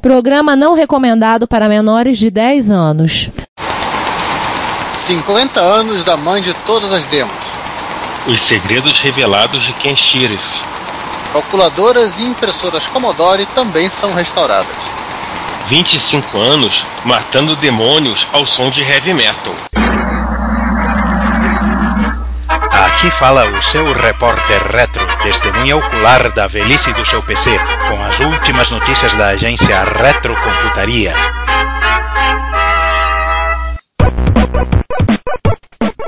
Programa não recomendado para menores de 10 anos. 50 anos da mãe de todas as demos. Os segredos revelados de Ken Sheriff. Calculadoras e impressoras Commodore também são restauradas. 25 anos matando demônios ao som de heavy metal. Aqui fala o seu repórter retro, testemunha ocular da velhice do seu PC, com as últimas notícias da agência Retrocomputaria.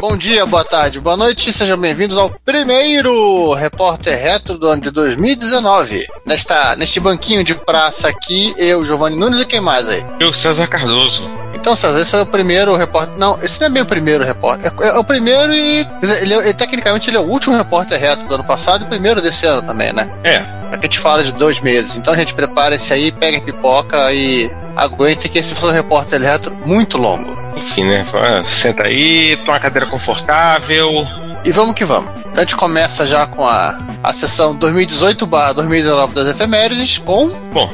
Bom dia, boa tarde, boa noite, sejam bem-vindos ao primeiro Repórter Retro do ano de 2019. Nesta, neste banquinho de praça aqui, eu, Giovanni Nunes e quem mais aí? Eu, César Cardoso. Então, César, esse é o primeiro repórter. Não, esse não é bem o primeiro repórter. É, é o primeiro e. Ele, ele, tecnicamente, ele é o último repórter reto do ano passado e o primeiro desse ano também, né? É. Aqui a gente fala de dois meses. Então, a gente prepara-se aí, pega pipoca e aguente que esse foi um repórter retro muito longo. Enfim, né? Senta aí, toma uma cadeira confortável. E vamos que vamos. Então a gente começa já com a, a sessão 2018-2019 das efemérides com. Bom,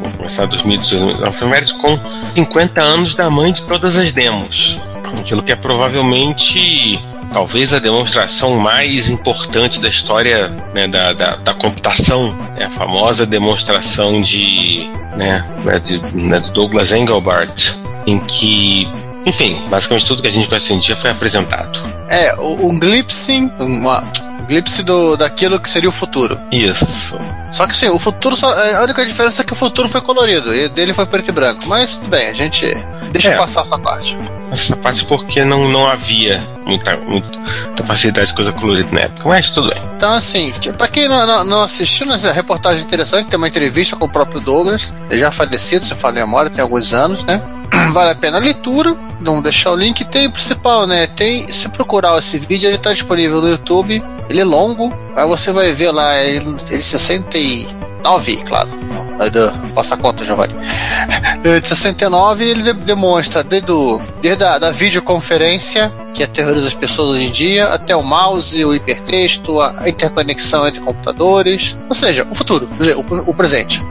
vamos começar 2018 das efemérides com 50 anos da mãe de todas as demos. Aquilo que é provavelmente talvez a demonstração mais importante da história né, da, da, da, computação, né, a famosa demonstração de, né, de, né, do Douglas Engelbart, em que enfim, basicamente tudo que a gente conhece hoje em dia foi apresentado. É, um glimpse, uma glimpse do, daquilo que seria o futuro. Isso. Só que sim, o futuro só, a única diferença é que o futuro foi colorido e dele foi preto e branco. Mas tudo bem, a gente deixa é, passar essa parte. Essa parte porque não, não havia muita, muita, facilidade de coisa colorida na época, mas tudo bem. Então, assim, pra quem não, não, não assistiu, né, a reportagem interessante, tem uma entrevista com o próprio Douglas, ele já falecido, se fala em memória, tem alguns anos, né? vale a pena a leitura. Vamos deixar o link. Tem o principal, né? Tem, se procurar esse vídeo, ele está disponível no YouTube. Ele é longo. Aí você vai ver lá, ele, ele 69, claro. Não, passa a conta, Giovanni. De 69, ele demonstra desde, desde a da videoconferência, que aterroriza as pessoas hoje em dia, até o mouse, o hipertexto, a interconexão entre computadores. Ou seja, o futuro, quer dizer, o, o presente.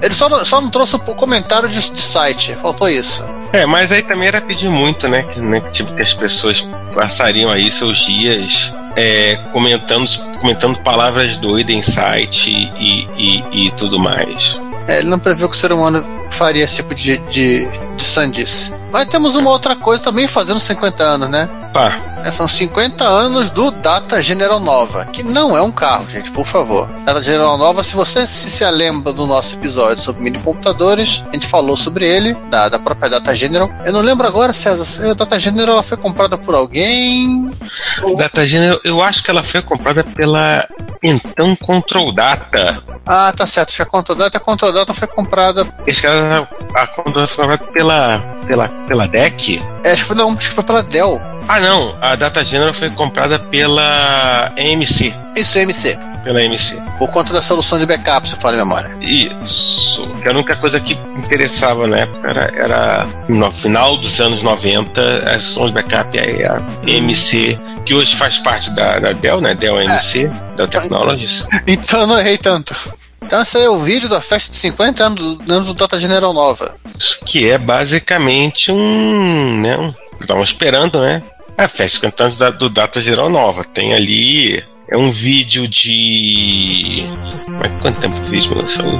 Ele só não, só não trouxe o comentário de, de, site, faltou isso. É, mas aí também era pedir muito, né? Que, né, tipo, que as pessoas passariam aí seus dias é, comentando, comentando palavras doidas em site e, e, e tudo mais. É, ele não previu que o ser humano faria esse tipo de, de, de sandice. Mas temos uma outra coisa também fazendo 50 anos, né? Pá. É, são 50 anos do Data General Nova, que não é um carro, gente, por favor. Data General Nova, se você se, se lembra do nosso episódio sobre mini computadores, a gente falou sobre ele, da, da própria Data General. Eu não lembro agora, César, a Data General ela foi comprada por alguém? Data General, eu acho que ela foi comprada pela então Control Data. Ah, tá certo. Que a Control Data, a Control Data foi comprada. Acho que a, a Control Data foi comprada pela, pela, pela DEC? É, acho que foi, não, acho que foi pela Dell. Ah, não. A Data General foi comprada pela AMC. Isso, AMC. Pela AMC. Por conta da solução de backup, se falo em memória. Isso. Que a única coisa que interessava na época era, era no final dos anos 90, as soluções de backup aí a AMC, que hoje faz parte da, da Dell, né? Dell AMC, é. Dell Technologies. Então eu não errei tanto. Então esse aí é o vídeo da festa de 50 anos do, anos do Data General Nova. Que é basicamente um. Né, um estavam esperando, né? A festa de 50 anos da, do Data General Nova. Tem ali. É um vídeo de. Mas quanto tempo o vídeo?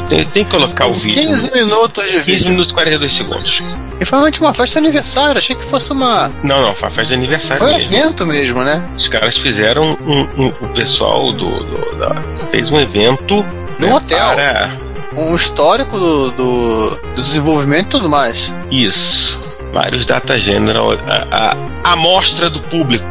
Tem, tem que colocar o vídeo. 15 minutos de vídeo. 15 minutos e 42 segundos. E foi realmente uma festa de aniversário, achei que fosse uma. Não, não, foi uma festa de aniversário. Foi um evento mesmo, né? Os caras fizeram um, um, o pessoal do, do da, fez um evento no né, hotel. Para... Um histórico do, do, do, desenvolvimento e tudo mais. Isso. Vários data general, a, a amostra do público.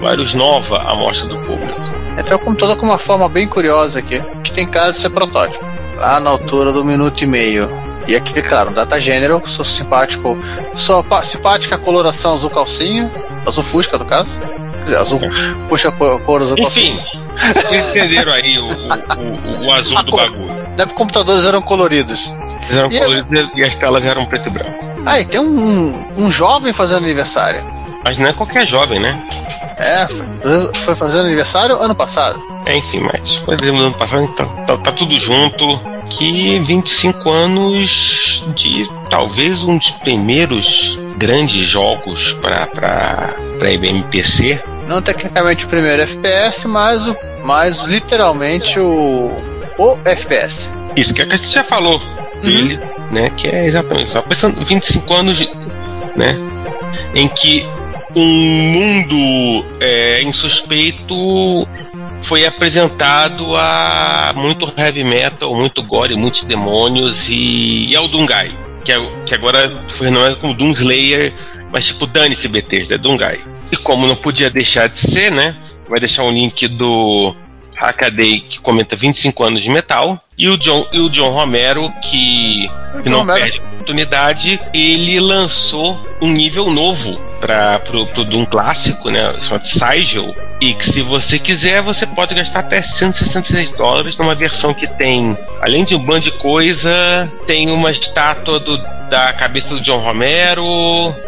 Vários nova amostra do público. Até o computador com uma forma bem curiosa aqui, que tem cara de ser protótipo. Lá na altura do minuto e meio. E aqui, claro, data general, sou simpático. Sou simpática coloração azul calcinha, azul fusca no caso. Quer dizer, azul puxa a cor azul Enfim, calcinha. Vocês entenderam aí o, o, o, o azul do bagulho. Deve computadores eram coloridos. Eles eram e coloridos e as telas eram preto e branco. Ah, e tem um, um jovem fazendo aniversário. Mas não é qualquer jovem, né? É, foi, foi fazendo aniversário ano passado. É, enfim, mas foi dezembro do ano passado, então tá, tá tudo junto. que 25 anos de talvez um dos primeiros grandes jogos para IBM PC. Não tecnicamente o primeiro FPS, mas, o, mas literalmente o, o FPS. Isso que a gente já falou dele, né? Que é exatamente. Só pensando 25 anos, de, né? Em que um mundo é, insuspeito foi apresentado a muito heavy metal, muito gore, muitos demônios e, e ao Dungai, que, é, que agora foi renomeado como Doomslayer, mas tipo, dane-se Bethesda, Dungai. E como não podia deixar de ser, né? Vai deixar um link do Hackaday que comenta 25 anos de metal. E o John, e o John Romero, que, que não Romero. perde oportunidade, ele lançou um nível novo para pro, pro Doom clássico, né? Chamado Sigil. E que se você quiser, você pode gastar até 166 dólares numa versão que tem, além de um bando de coisa, tem uma estátua do, da cabeça do John Romero,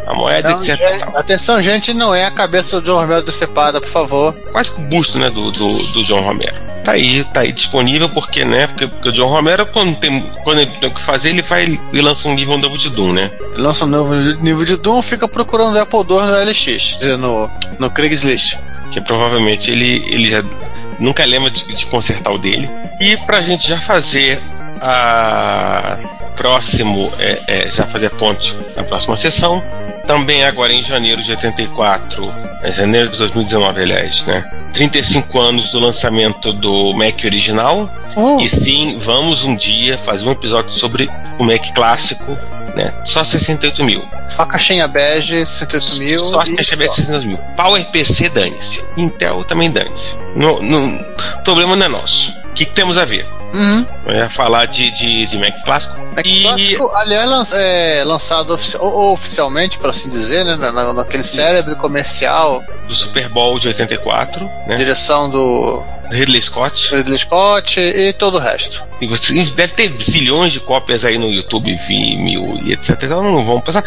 a moeda, não, etc. Gente, atenção, gente, não é a cabeça do John Romero decepada, por favor. Quase que o busto, né, do, do, do John Romero tá aí, tá aí disponível, porque, né? Porque, porque o John Romero, quando, tem, quando ele tem o que fazer, ele vai e lança um nível novo de Doom, né? Ele lança um novo nível de Doom, fica procurando o Apple II no LX, dizer, no, no Craigslist. Que provavelmente ele, ele já nunca lembra de, de consertar o dele. E pra gente já fazer a próximo, é, é, já fazer ponte na próxima sessão, também agora em janeiro de 84, em janeiro de 2019, aliás, né? 35 anos do lançamento do Mac original. Oh. E sim, vamos um dia fazer um episódio sobre o Mac clássico, né? Só 68 mil. Só caixinha bege, 68 mil. Só caixinha bege, 68 mil. Power PC, dane-se. Intel também dane-se. O problema não é nosso. O que, que temos a ver? Uhum. Eu ia falar de, de, de Mac clássico. Mac e... clássico, aliás, é lançado ofici oficialmente, por assim dizer, né, na, naquele cérebro comercial. Do Super Bowl de 84. Né? Direção do. Ridley Scott. Ridley Scott e todo o resto. E você deve ter zilhões de cópias aí no YouTube, Vimeo e etc. Então não vamos passar.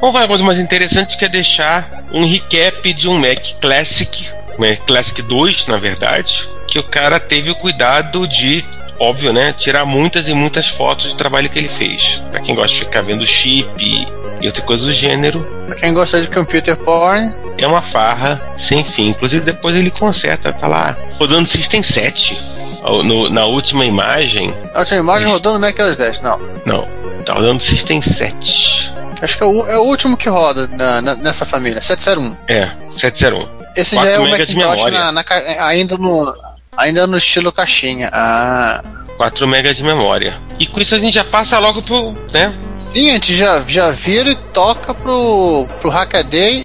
Vamos falar uma coisa mais interessante que é deixar um recap de um Mac Classic, Mac Classic 2, na verdade, que o cara teve o cuidado de óbvio, né, tirar muitas e muitas fotos do trabalho que ele fez. Para quem gosta de ficar vendo chip e, outra coisa do gênero. Pra quem gosta de computer porn. É uma farra sem fim. Inclusive depois ele conserta, tá lá rodando System 7. No, na última imagem. A última imagem rodando Mac OS 10, não. Não, tá rodando System 7. Acho que é o, é o último que roda na, na, nessa família, 701. É, 701. Esse já é o Macintosh na, na, ainda no, Ainda no estilo caixinha. Ah. 4 MB de memória. E com isso a gente já passa logo pro. né? Sim, a gente já, já vira e toca pro, pro Hackaday.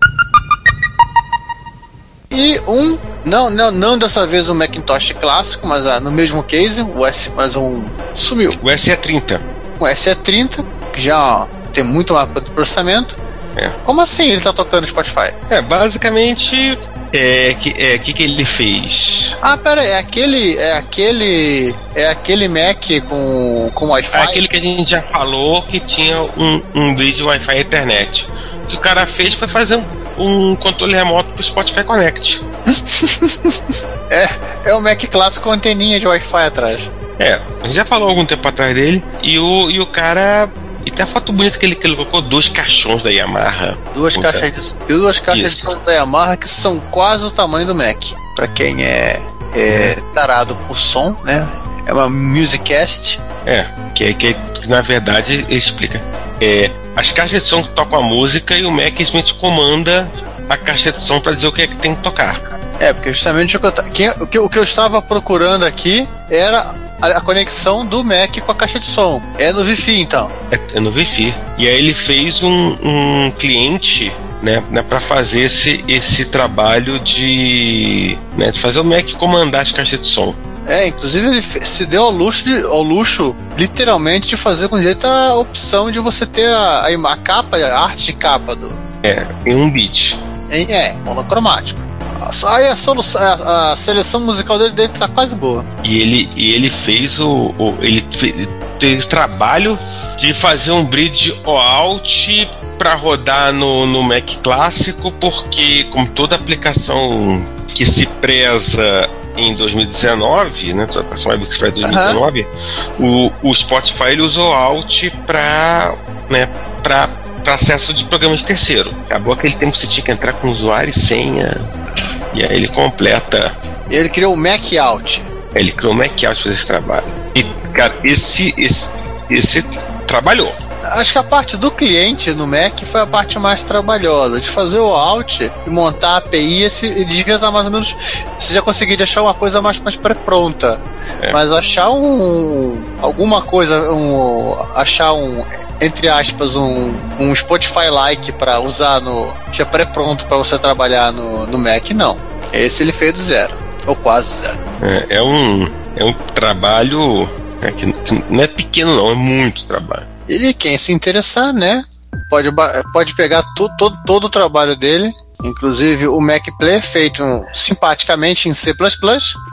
E um. Não, não, não dessa vez um Macintosh clássico, mas ah, no mesmo case, o S, mas um. Sumiu. O SE30. O SE30, que já tem muito mapa de processamento. É. Como assim ele tá tocando Spotify? É, basicamente é que é que que ele fez? Ah, pera, é aquele é aquele é aquele Mac com com Wi-Fi. É aquele que a gente já falou que tinha um um bridge Wi-Fi Ethernet. O que o cara fez foi fazer um, um controle remoto pro Spotify Connect. é, é o Mac clássico com anteninha de Wi-Fi atrás. É, a gente já falou algum tempo atrás dele e o, e o cara e tem a foto bonita que ele, que ele colocou dois caixões da Yamaha. Duas caixas de, duas caixas de som da Yamaha que são quase o tamanho do Mac. Para quem é, é tarado por som, né? É uma Musicast. É, que, que, na verdade ele explica. É, as caixas de som que tocam a música e o Mac simplesmente comanda a caixa de som para dizer o que é que tem que tocar. É, porque justamente o que, eu, o que, o que eu estava procurando aqui era a, conexão do Mac com a caixa de som. É no Wi-Fi, então. É, é no Wi-Fi. E aí ele fez um, um cliente né, né para fazer esse, esse trabalho de, né, de fazer o Mac comandar as caixas de som. É, inclusive ele se deu ao luxo, de, ao luxo, literalmente, de fazer com jeito a opção de você ter a, a, a capa, a arte de capa do. É, em um bit. Em, é, monocromático. Aí a, solução, a, a, seleção musical dele, dele tá quase boa. E ele, e ele fez o. o ele fez, trabalho de fazer um bridge OAuth para rodar no, no Mac clássico, porque como toda aplicação que se preza em 2019, né? Atualização Web Express 2019, o, o Spotify ele usou Alt para né, pra, pra acesso de programas de terceiro. Acabou aquele tempo que você tinha que entrar com usuário e senha. E aí ele completa. Ele criou o Mac Out. Ele criou o Mac Out para fazer esse trabalho. E, cara, esse, esse, esse trabalhou. Acho que a parte do cliente no Mac foi a parte mais trabalhosa. De fazer o Alt e montar a API, esse devia estar mais ou menos. Você já conseguiria achar uma coisa mais, mais pré-pronta. É. Mas achar um. alguma coisa. Um, achar um. Entre aspas, um, um Spotify-like para usar no. que é pré-pronto para você trabalhar no, no Mac, não. Esse ele fez do zero. Ou quase do zero. É, é um, é um trabalho é, que, que não é pequeno, não, é muito trabalho. E quem se interessar, né? Pode, pode pegar tu, todo, todo o trabalho dele, inclusive o Mac Play feito simpaticamente em C++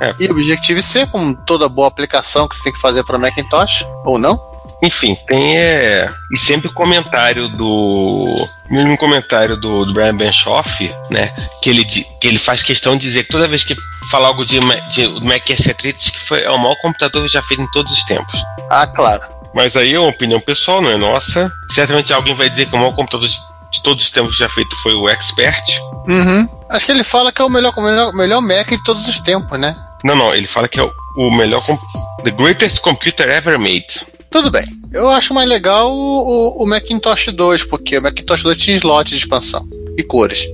É. e Objective-C, como toda boa aplicação que você tem que fazer para Macintosh, ou não. Enfim, tem é. E sempre o comentário do. Mesmo comentário do, do Brian Benchoff, né? Que ele, que ele faz questão de dizer que toda vez que fala algo de, de do Mac S3, que foi, é o maior computador já feito em todos os tempos. Ah, claro. Mas aí é uma opinião pessoal, não é nossa. Certamente alguém vai dizer que o maior computador de, todos os tempos já feito foi o Expert. Uhum. Acho que ele fala que é o melhor, melhor, melhor Mac de todos os tempos, né? Não, não, ele fala que é o, o melhor. The greatest computer ever made. Tudo bem. Eu acho mais legal o, o- Macintosh 2, porque o Macintosh 2 tinha slot de expansão e cores.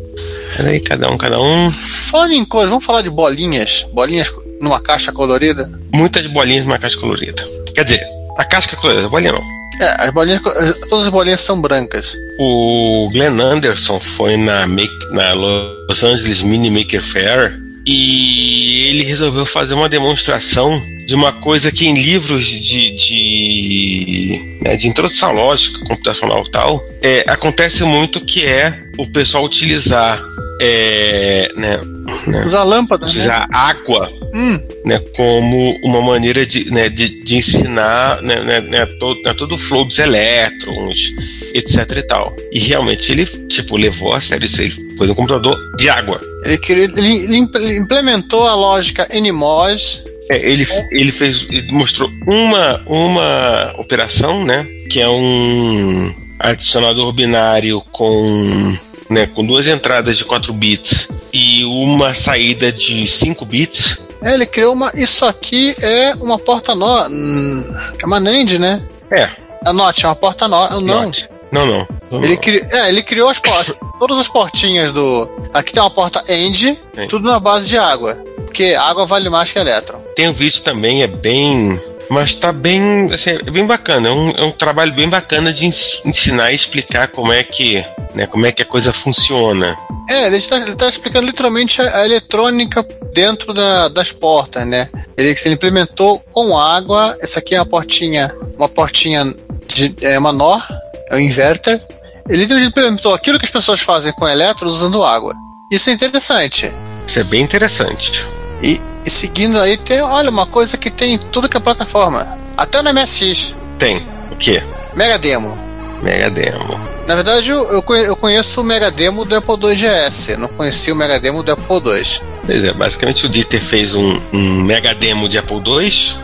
Peraí, cada um, cada um. Falando em cores, vamos falar de bolinhas? Bolinhas numa caixa colorida? Muitas bolinhas numa caixa colorida. Quer dizer, a casca é colorida, a bolinha não. É, as bolinhas, todas as bolinhas são brancas. O Glenn Anderson foi na, Make- na Los Angeles Mini Maker Fair e ele resolveu fazer uma demonstração de uma coisa que em livros de, de, né, de introdução lógica, computacional tal, é, acontece muito que é o pessoal utilizar é, né, né, Usar lâmpada, né? utilizar água Hum, né, como uma maneira de, né, de, de ensinar né, né, né, todo, né, todo o flow dos elétrons, etc e tal. E realmente ele, tipo, levou a sério isso aí. Foi um computador de água. ele, queria, ele, ele implementou a lógica NMOS. É, ele, ele fez, ele mostrou uma, uma operação, né, que é um adicionador binário com, né, com duas entradas de 4 bits e uma saída de 5 bits. É, ele criou uma. Isso aqui é uma porta nó. hum, É uma NAND, né? É, Anote, é uma porta nó. Não. note. Não, não. não, Ele, não. cri... é, ele criou as portas. todas as portinhas do. Aqui tem uma porta END, Sim. tudo na base de água. Porque água vale mais que elétron. Tem um vídeo também, é bem. Mas tá bem. Assim, é bem bacana. É um, é um trabalho bem bacana de ens- ensinar e explicar como é que. Né, como é que a coisa funciona. É, ele está ele tá explicando literalmente a, a eletrônica dentro da- das portas, né? Ele, ele implementou com água. Essa aqui é uma portinha, uma portinha de é uma NOR, é um inverter. Ele implementou aquilo que as pessoas fazem com elétrons usando água. Isso é interessante. Isso é bem interessante. E, e seguindo aí tem, olha, uma coisa que tem em tudo que é plataforma. Até no MSX. Tem. O quê? Mega Demo. Mega Demo. Na verdade, eu, eu conhe- eu conheço o Mega Demo do Apple II GS. Não conheci o Mega Demo do Apple II. Pois é, basicamente o Dieter fez um, um mega demo de Apple II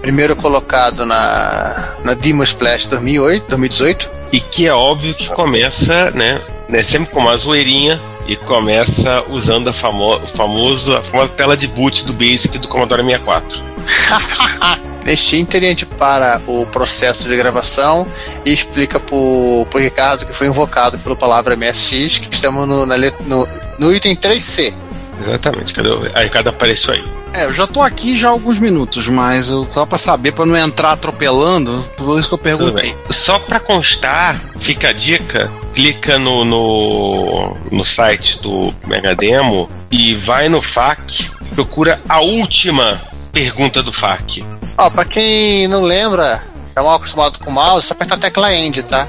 Primeiro colocado na, na Demo Splash 2008, 2018. e que é óbvio que começa, né, né sempre com uma zoeirinha e começa usando a, famo o famoso, a famosa tela de boot do Basic do Commodore 64. Neste ínter, a gente para o processo de gravação e explica pro, pro Ricardo que foi invocado pela palavra MSX, que estamos no, na no, no item 3C. Exatamente, cadê o... Cada apareceu aí. É, eu já tô aqui já há alguns minutos, mas eu só pra saber, pra não entrar atropelando, por isso que eu perguntei. Só pra constar, fica a dica, clica no, no, no site do Mega Demo e vai no FAQ, procura a última pergunta do FAQ. Ó, pra quem não lembra, é mal acostumado com o mouse, só aperta a tecla End, tá?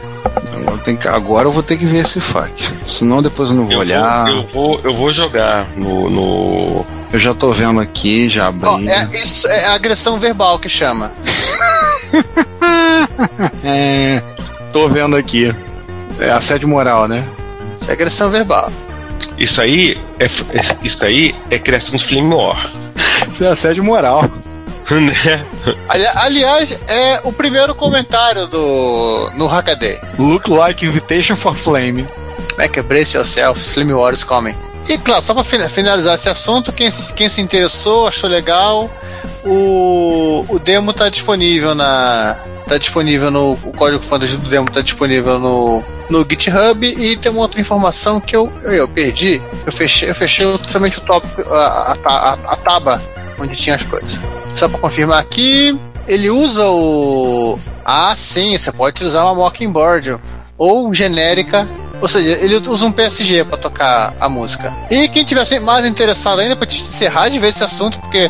Que- agora eu vou ter que ver esse fac. Senão depois eu não vou Eu olhar. vou, eu, vou, eu vou jogar no, no. Eu já tô vendo aqui, já abri. Ó, é, isso é agressão verbal que chama. É, tô vendo aqui. É assédio moral, né? Isso é agressão verbal. Isso aí é, é- isso aí é criação de Flame War. Isso é assédio moral. né? Ali- aliás, é o primeiro comentário do no Hackaday. Look like invitation for flame. Como é que é? Brace yourself, Flame Wars coming. E claro, só fin- finalizar esse assunto, quem, se- quem se interessou, achou legal, o, o demo tá disponível na. Tá disponível no. O código fonte do demo tá disponível no, no GitHub e tem uma outra informação que eu, eu, eu perdi. Eu fechei, eu fechei totalmente o tópico, a, a, a, taba onde tinha as coisas. Só pra confirmar aqui, ele usa o. Ah, sim, você pode usar uma Mockingbird ou genérica ou seja, ele usa um PSG para tocar a música. E quem tivesse mais interessado ainda para te encerrar de ver esse assunto, porque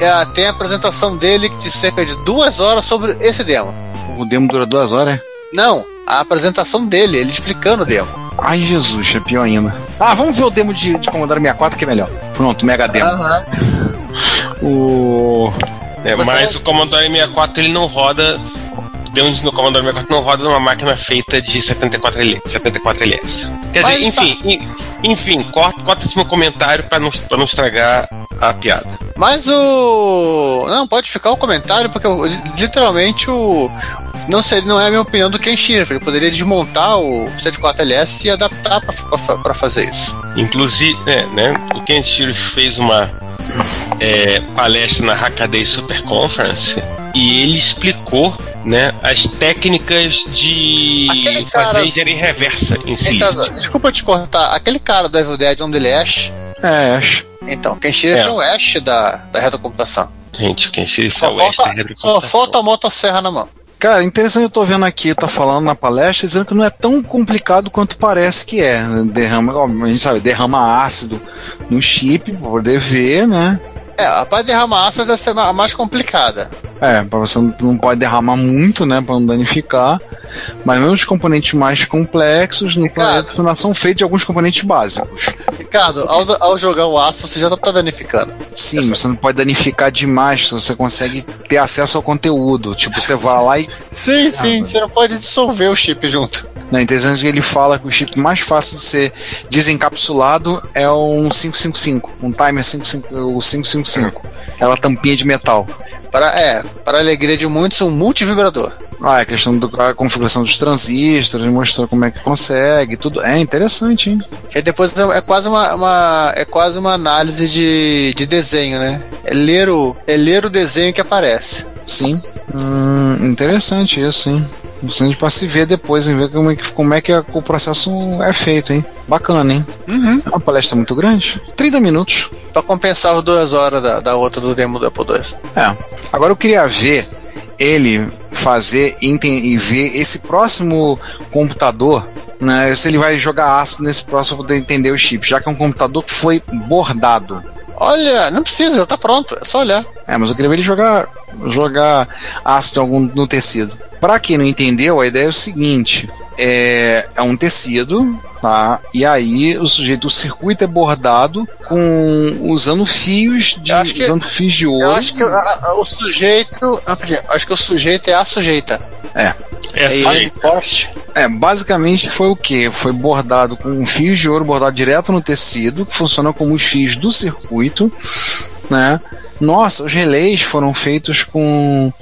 é, tem a apresentação dele de cerca de duas horas sobre esse demo. O demo dura duas horas? Não, a apresentação dele, ele explicando o demo. Ai, Jesus, é pior ainda. Ah, vamos ver o demo de, de Commodore 64 que é melhor. Pronto, mega demo. O. É, mas vai- o Commodore 64 ele não roda. Demos no Commodore 64 não roda numa máquina feita de 74 L, 74 LS. Quer dizer, enfim, en- enfim, corta, corta esse meu comentário pra não, pra não estragar a piada. Mas o. Não, pode ficar o comentário, porque o- literalmente o. Não, sei, não é a minha opinião do Ken Shirley. Ele poderia desmontar o 74LS e adaptar para fazer isso. Inclusive, é, né, o Ken Shirley fez uma é, palestra na Hackaday Super Conference e ele explicou né, as técnicas de Aquele cara- fazer engenharia reversa em si. Desculpa te cortar, aquele cara do Evil Dead, o nome dele é Ash. É, acho. Então, Ken Shirley É. é. o Ash da, da retrocomputação. Gente, o Ken Shirley Só foi o Oeste da falta, só retrocomputação. falta a motosserra na mão. Cara, interessante, eu tô vendo aqui, tá falando na palestra, dizendo que não é tão complicado quanto parece que é. Derrama, ó, a gente sabe, derrama ácido no chip pra poder ver, né? É, a parte de derramar ácido deve ser ma- mais complicada. É, pra você não, não pode derramar muito, né, pra não danificar. Mas mesmo os componentes mais complexos no Ricardo. planeta são feitos de alguns componentes básicos. Ricardo, ao, ao jogar o ácido, você já tá danificando. Sim, mas você não pode danificar demais, você consegue ter acesso ao conteúdo. Tipo, você vai lá e Sim, sim, você não pode dissolver o chip junto. Na interessante que ele fala que o chip mais fácil de ser desencapsulado é um 555, um timer 55, o 555, aquela tampinha de metal. Para, é, para a alegria de muitos, um multivibrador. Ah, a questão da configuração dos transistores, mostrou como é que consegue, tudo. É interessante, hein? Que aí depois é é quase uma, uma- é quase uma análise de, de desenho, né? É ler, o, é ler o desenho que aparece. Sim. Hum, interessante isso, hein? Interessante pra se ver depois, em ver como é que, como é que a- o processo é feito, hein? Bacana, hein? Uhum. É uma palestra muito grande. 30 minutos. Pra compensar as duas horas da, da outra do demo do Apple II. É. Agora eu queria ver ele fazer e e ver esse próximo computador, né? Se ele vai jogar ácido nesse próximo pra poder entender o chip, já que é um computador que foi bordado. Olha, não precisa, tá pronto, é só olhar. É, mas eu queria ver ele jogar, jogar ácido algum no tecido. Pra quem não entendeu, a ideia é o seguinte: é, é um tecido, tá? E aí o sujeito, o circuito é bordado com usando fios de que- usando fios de ouro. Eu acho que a- a- o sujeito. rapidinho, Acho que o sujeito é a sujeita. É. Essa é poste. É, basicamente foi o que? Foi bordado com fios de ouro bordado direto no tecido, que funciona como os fios do circuito, né? Nossa, os relés foram feitos com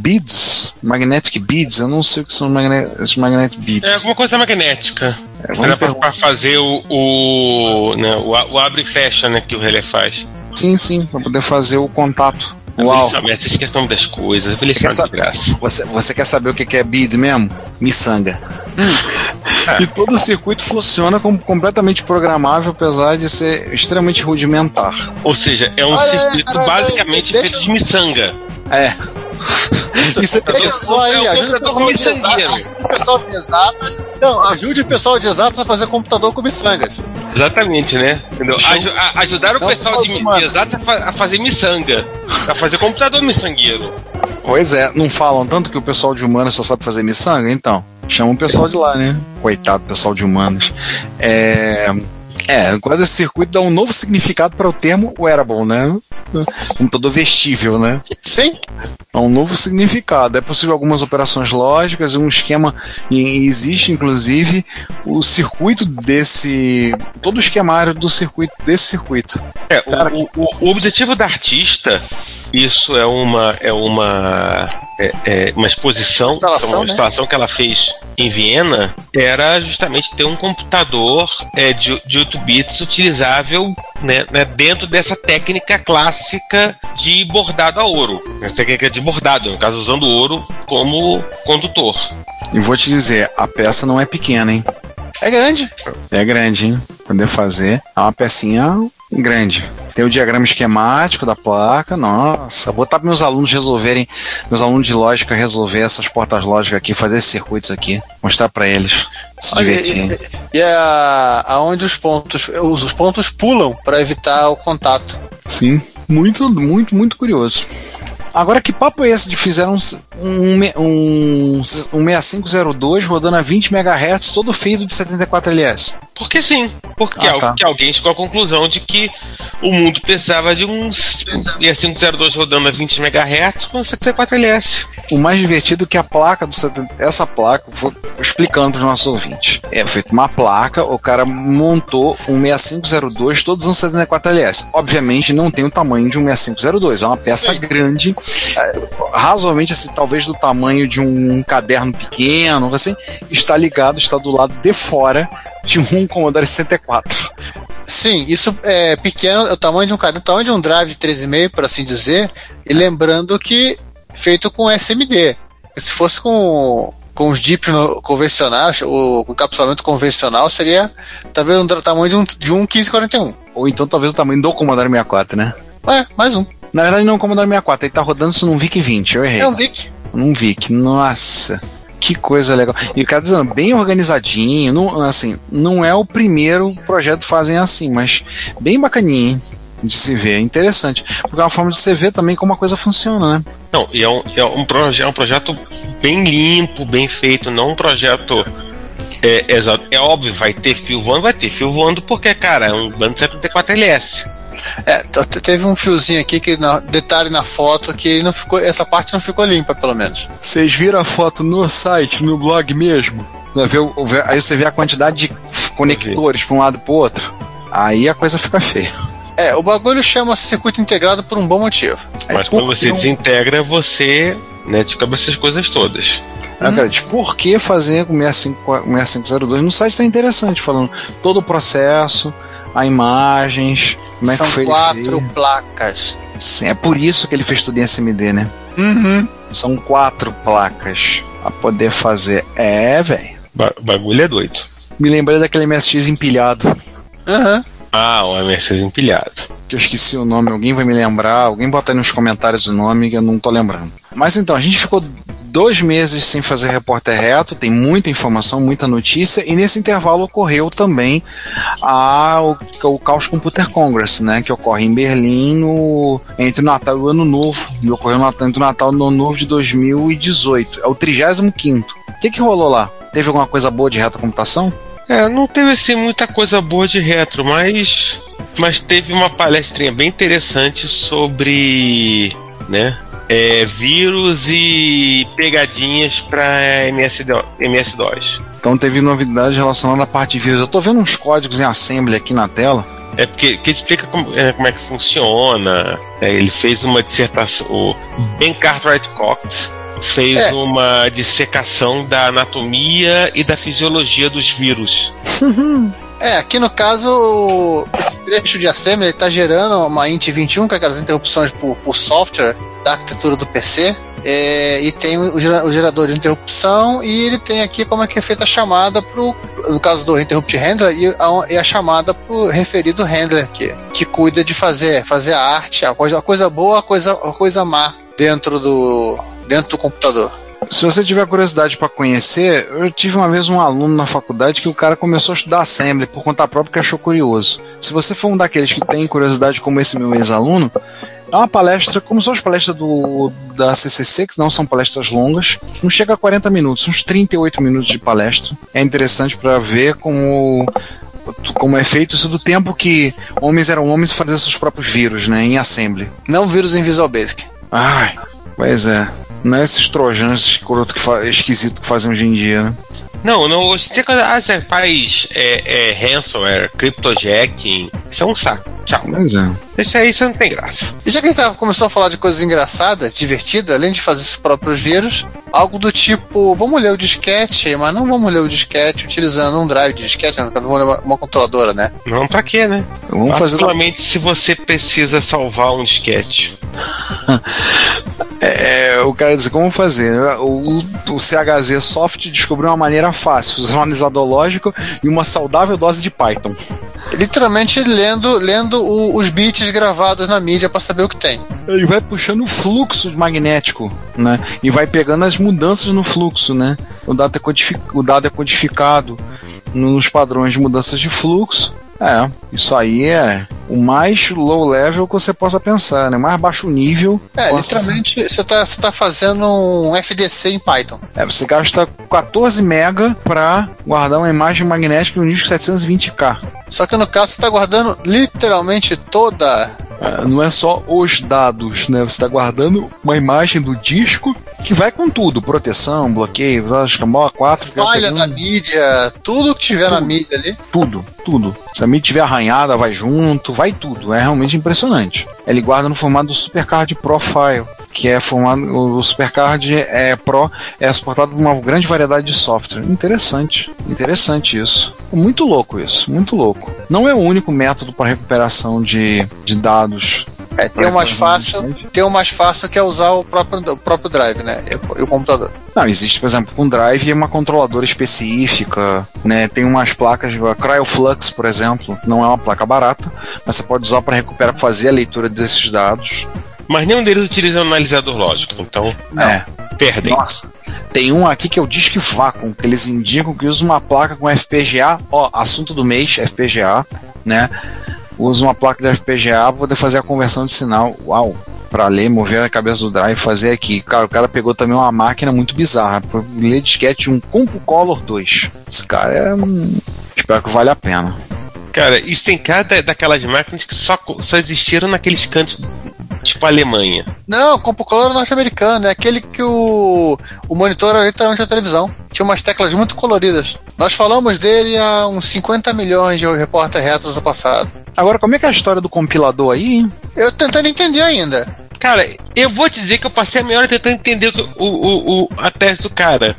beads, magnetic beads, eu não sei o que são os magnetic É beads. alguma coisa magnética. É, Era pra, pra fazer o, o, né, o, o abre e fecha, né, que o relé faz. Sim, sim, para poder fazer o contato. Uau! Essa esquece das coisas. Sabe de saber- graça. Você, você quer saber o que é beads mesmo? Miçanga. E todo o circuito funciona como completamente programável, apesar de ser extremamente rudimentar. Ou seja, é um Olha, circuito basicamente deixa- feito de miçanga. É. Isso é Deixa só aí, É o ajude o pessoal de exatas. ajude o pessoal de exatas. Não, ajude o pessoal de exatas a fazer computador com miçangas. Exatamente, né? Entendeu? Aju a- ajudar o Não, pessoal de, de exatas a, fa- a fazer miçanga. A fazer computador miçangueiro. Pois é, não falam tanto que o pessoal de humanos só sabe fazer miçanga? Então, chama o pessoal de lá, né? Coitado do pessoal de humanos. É. É, quase esse circuito dá um novo significado para o termo wearable, né? Computador vestível, né? Sim. Dá um novo significado. É possível algumas operações lógicas, um esquema. E existe, inclusive, o circuito desse. todo o esquemário do circuito desse circuito. É, o, o, o objetivo da artista isso é uma é uma é, é uma exposição, instalação, uma instalação né? que ela fez em Viena era justamente ter um computador é, de, de 8 bits utilizável né, né, dentro dessa técnica clássica de bordado a ouro, essa técnica de bordado, no caso usando ouro como condutor. E vou te dizer, a peça não é pequena, hein? É grande. É grande, hein? Poder fazer. É uma pecinha grande. Tem o diagrama esquemático da placa. Nossa, vou botar para meus alunos resolverem, meus alunos de lógica resolver essas portas lógicas aqui, fazer esses circuitos aqui, mostrar para eles. Se divertirem. E, e é aonde os pontos, os, os pontos pulam para evitar o contato. Sim, muito, muito, muito curioso. Agora, que papo é esse de fizeram um, um, um, um 6502 rodando a 20 MHz, todo feito de 74LS? Porque sim. Porque ah, tá. alguém chegou à conclusão de que o mundo precisava de uns IA502 rodando a 20 MHz com 74LS. O mais divertido é que a placa do 70, essa placa, vou explicando para os nossos ouvintes. É feito uma placa, o cara montou um 6502 todos os 74LS. Obviamente não tem o tamanho de um 6502, é uma peça grande, razoavelmente assim, talvez do tamanho de um caderno pequeno, assim, está ligado, está do lado de fora de um Commodore 64. Sim, isso é pequeno, é o tamanho de um caderno, o tamanho de um drive 3,5, por assim dizer, e lembrando que feito com SMD. Se fosse com, com os DIP convencionais, o, encapsulamento convencional seria talvez um tamanho de um, de um 1541. Ou então talvez o tamanho do Commodore 64, né? É, mais um. Na verdade não é um Commodore 64, ele tá rodando isso num VIC 20, eu errei. É um VIC. Num VIC, nossa. Que coisa legal. E o cara dizendo, bem organizadinho, não, assim, não é o primeiro projeto que fazem assim, mas bem bacaninho, hein? de se ver. É interessante. Porque é uma forma de você ver também como a coisa funciona, né? Não, e é um, é um, proje é um projeto bem limpo, bem feito, não um projeto. É, é, é óbvio, vai ter fio voando, vai ter fio voando, porque, cara, é um bando 74LS. É, teve um fiozinho aqui que na, detalhe na foto que não ficou, essa parte não ficou limpa, pelo menos. Vocês viram a foto no site, no blog mesmo? Aí você vê a quantidade de conectores para um lado e para outro. Aí a coisa fica feia. É, o bagulho chama circuito integrado por um bom motivo. Mas quando você um... desintegra, você né, descobre essas coisas todas. Ah, cara, de por que fazer com 6502 no site tá interessante, falando todo o processo, a imagens, como é São que foi quatro placas. Sim, é por isso que ele fez tudo em SMD, né? Uhum. São quatro placas a poder fazer. É, velho. Ba bagulho é doido. Me lembrei daquele MSX empilhado. Aham. Uhum. Ah, o MSX empilhado. Que eu esqueci o nome, alguém vai me lembrar, alguém bota aí nos comentários o nome que eu não tô lembrando. Mas então, a gente ficou dois meses sem fazer repórter reto, tem muita informação, muita notícia, e nesse intervalo ocorreu também a, o, o Chaos Computer Congress, né, que ocorre em Berlim no, entre o Natal e o Ano Novo, ocorreu no, entre o Natal e o Ano Novo de 2018, é o 35 O que que rolou lá? Teve alguma coisa boa de retrocomputação? É, não teve assim muita coisa boa de retro, mas mas teve uma palestrinha bem interessante sobre, né, é, vírus e pegadinhas para MS-DOS. Então teve novidade relacionada à parte de vírus. Eu estou vendo uns códigos em assembly aqui na tela. É porque que explica como é, como é que funciona. É, ele fez uma dissertação. O Ben Cartwright Cox fez é. uma dissecação da anatomia e da fisiologia dos vírus. É, aqui no caso, esse trecho de assembly está gerando uma int 21, com aquelas interrupções por, por software da arquitetura do PC. É, e tem o, gerador de interrupção e ele tem aqui como é que é feita a chamada pro, no caso do interrupt handler e a, e a chamada pro referido handler que, que cuida de fazer fazer a arte, a coisa, a coisa boa, a coisa, a coisa má dentro do dentro do computador. Se você tiver curiosidade para conhecer, eu tive uma vez um aluno na faculdade que o cara começou a estudar assembly por conta própria que achou curioso. Se você for um daqueles que tem curiosidade como esse meu ex-aluno, é uma palestra, como são as palestras do, da CCC, que não são palestras longas, não chega a 40 minutos, uns 38 minutos de palestra. É interessante para ver como como é feito isso do tempo que homens eram homens e faziam seus próprios vírus, né? Em assembly. Não vírus em Visual Basic. Ai, pois é. Não é esses trojans escroto que esquisito que fazem hoje em dia, né? Não, não. Ah, você faz é, é, ransomware, cryptojacking. Isso é um saco. Tchau. Pois é. Isso aí isso não tem graça. E já que a gente tava- começou a falar de coisas engraçadas, divertidas, além de fazer esses próprios vírus, algo do tipo, vamos ler o disquete, mas não vamos ler o disquete utilizando um drive de disquete, né? vamos ler uma, uma controladora, né? Não pra quê, né? Vamos fazer. Particularmente se você precisa salvar um disquete. É, o cara diz como fazer. O, o CHZ Soft descobriu uma maneira fácil, usar um analisador lógico e uma saudável dose de Python. Literalmente lendo, lendo o- os bits gravados na mídia pra saber o que tem. Ele vai puxando o fluxo magnético, né? E vai pegando as mudanças no fluxo, né? O dado é, codifi- o dado é codificado nos padrões de mudanças de fluxo. É, isso aí é o mais low level que você possa pensar, né? Mais baixo nível. É, possa- literalmente você tá, você tá fazendo um FDC em Python. É, você gasta 14 mega para guardar uma imagem magnética no disco 720K. Só que no caso você tá guardando literalmente toda. É, não é só os dados, né? Você está guardando uma imagem do disco que vai com tudo, proteção, bloqueio, acho que a maior 4 Falha da mídia, tudo que tiver na mídia ali. tudo, tudo. Se a mídia tiver arranhada, vai junto, vai tudo. É realmente impressionante. Ele guarda no formato do Supercard Profile, que é formado. O Supercard é Pro, é suportado por uma grande variedade de software. Interessante, interessante isso. Muito louco isso, muito louco. Não é o único método para recuperação de, de dados. É, tem o mais fácil, tem o mais fácil que é usar o próprio, o próprio drive, né? E o, o computador. Não, existe, por exemplo, com drive uma controladora específica, né? Tem umas placas, a CryoFlux, por exemplo, não é uma placa barata, mas você pode usar para recuperar, fazer a leitura desses dados. Mas nenhum deles utiliza um analisador lógico, então É, perdem. nossa. Tem um aqui que é o Disk Vacuum, que eles indicam que usa uma placa com FPGA, ó, assunto do mês, FPGA, né? Usa uma placa de FPGA para poder fazer a conversão de sinal. Uau! Para ler, mover a cabeça do drive e fazer aqui. Cara, o cara pegou também uma máquina muito bizarra. Ler disquete um CompuColor 2. Esse cara é. Espero que valha a pena. Cara, isso tem cada daquelas máquinas que só, só existiram naqueles cantos, tipo Alemanha. Não, o computador norte-americano, é aquele que o, o monitor era literalmente a televisão. Tinha umas teclas muito coloridas. Nós falamos dele há uns 50 milhões de repórter retros no passado. Agora, como é que é a história do compilador aí, hein? Eu tentando entender ainda. Cara, eu vou te dizer que eu passei a meia hora tentando entender o, que- o, o, a tese do cara.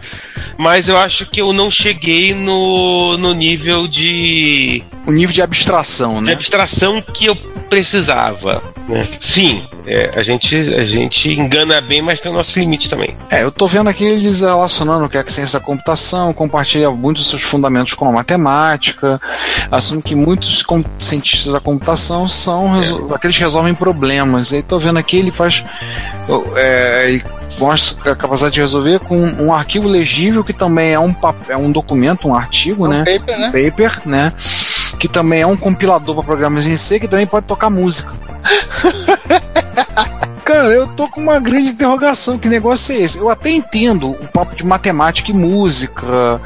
Mas eu acho que eu não cheguei no, no nível de, O nível de abstração, de né? abstração que eu precisava. né? Sim, é, a, gente, a gente engana bem, mas tem o nosso limite também. É, eu tô vendo aqui eles relacionando o que é que ciência da computação, compartilha muitos dos seus fundamentos com a matemática, assume que muitos cientistas da computação são resol- aqueles que resolvem problemas. E aí tô vendo aqui ele faz. é, ele mostra a capacidade de resolver com um arquivo legível que também é um, pap- é um documento, um artigo, né? Um paper, né? Paper, né? Que também é um compilador para programas em C que também pode tocar música. Cara, eu tô com uma grande interrogação. Que negócio é esse? Eu até entendo o papo de matemática e música,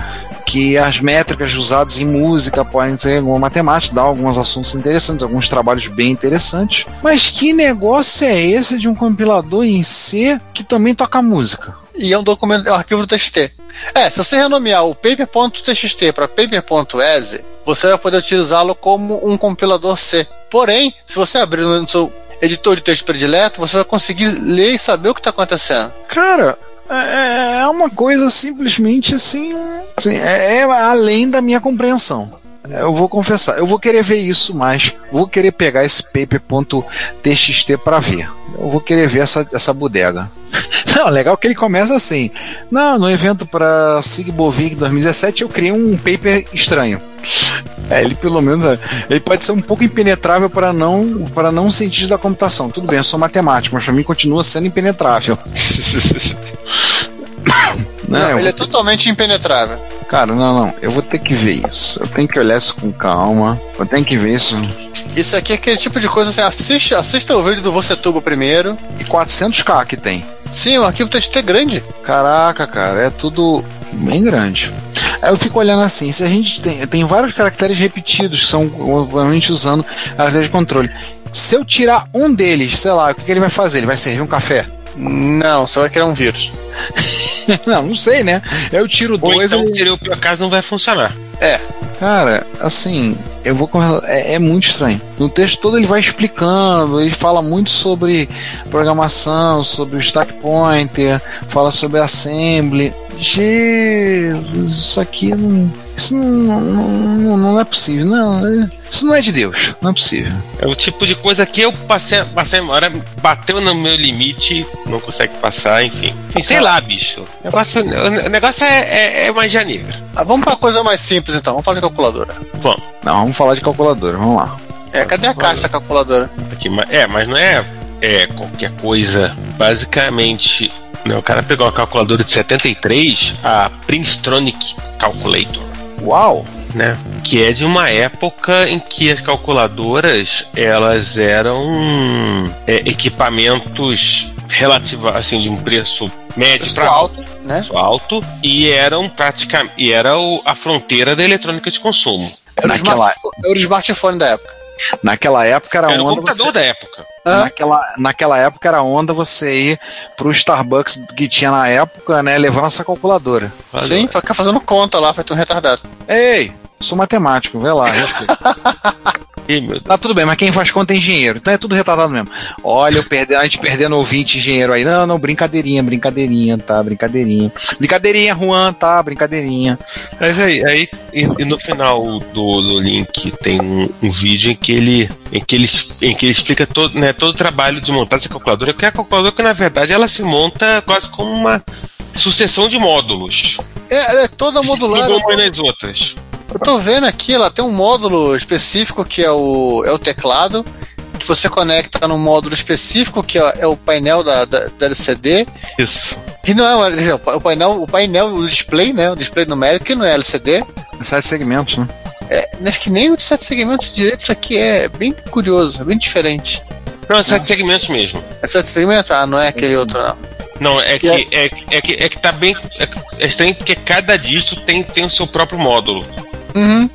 que as métricas usadas em música podem ter alguma matemática, dar alguns assuntos interessantes, alguns trabalhos bem interessantes. Mas que negócio é esse de um compilador em C que também toca música? E é um documento, é um arquivo TXT. É, se você renomear o paper.txt para paper.exe, você vai poder utilizá-lo como um compilador C. Porém, se você abrir no seu editor de texto predileto, você vai conseguir ler e saber o que está acontecendo. Cara, é é uma coisa simplesmente assim. assim, é, é além da minha compreensão. Eu vou confessar, eu vou querer ver isso mais. Vou querer pegar esse paper.txt para ver. Eu vou querer ver essa, essa bodega. Não, legal que ele começa assim. Não, no evento para Sigbovic 2017 eu criei um paper estranho. É, ele pelo menos é, ele pode ser um pouco impenetrável para não para não cientista da computação. Tudo bem, eu sou matemático, mas para mim continua sendo impenetrável. Né, Não, eu ele é ter- totalmente impenetrável. Cara, não, não. Eu vou ter que ver isso. Eu tenho que olhar isso com calma. Eu tenho que ver isso. Isso aqui é aquele tipo de coisa assim, assiste, assista o vídeo do Você Tubo primeiro. E 400k que tem. Sim, o arquivo TXT é grande. Caraca, cara, é tudo bem grande. Aí eu fico olhando assim, se a gente tem, tem vários caracteres repetidos que são obviamente usando caracteres de controle. Se eu tirar um deles, sei lá, o que, que ele vai fazer? Ele vai servir um café? Não, você vai criar um vírus. não, não sei, né? Eu tiro Ou dois. então, ele- teria o pior caso, não vai funcionar. É, Cara, assim, eu vou é, é muito estranho. No texto todo ele vai explicando, ele fala muito sobre programação, sobre o stack pointer, fala sobre assembly. Jesus, isso aqui não. Isso não, não, não é possível. Não, isso não é de Deus. Não é possível. É o tipo de coisa que eu passei, passei uma hora, bateu no meu limite, não consegue passar, enfim. Enfim, sei lá, bicho. O negócio, o negócio é, é, é magia negra. Ah, vamos pra coisa mais simples então, vamos falar de calculadora. Bom, Não, vamos falar de calculadora, vamos lá. É, cadê a caixa da calculadora? aqui, é, mas não é, é qualquer coisa. Basicamente, né, o cara pegou uma calculadora de 73, a Princetronic Calculator. Uau! né? Que é de uma época em que as calculadoras elas eram é, equipamentos relativa assim de um preço médio para alto, né? preço alto e eram praticamente e era o- a fronteira da eletrônica de consumo. Era o, Naquela- smartphone, era o smartphone da época. Naquela época era Era o onda computador você, da época. naquela, naquela época era onda você ir pro Starbucks que tinha na época, né, levando essa calculadora. Sim, fica fazendo conta lá, feito um retardado. Ei, sou matemático, vê lá. Tá tudo bem, mas quem faz conta é engenheiro, então é tudo retardado mesmo. Olha, eu perdi, a gente perdendo ouvinte engenheiro aí. Não, não, brincadeirinha, brincadeirinha, tá, brincadeirinha. Brincadeirinha, Juan, tá, brincadeirinha. Mas aí, aí e, e no final do, do link tem um, um vídeo em que ele em que ele, em que ele explica todo, né, todo o trabalho de montar essa calculadora, que é a calculadora que na verdade ela se monta quase como uma sucessão de módulos. É, é toda modular. Não uma nas outras. Eu tô vendo aqui, ela tem um módulo específico que é o, é o teclado, que você conecta no módulo específico, que é, é o painel da, da, da LCD, Isso. que não é dizer, o painel, o painel, o display, né? O display numérico, que não é LCD. Sete segmentos, né? É, acho que nem o de sete segmentos direito, isso aqui é bem curioso, é bem diferente. Não, sete segmentos mesmo. É sete segmentos? Ah, não é aquele outro, não. Não, é que, E é, é que, é que tá bem. É, é estranho porque cada distro tem, tem o seu próprio módulo. Uhum.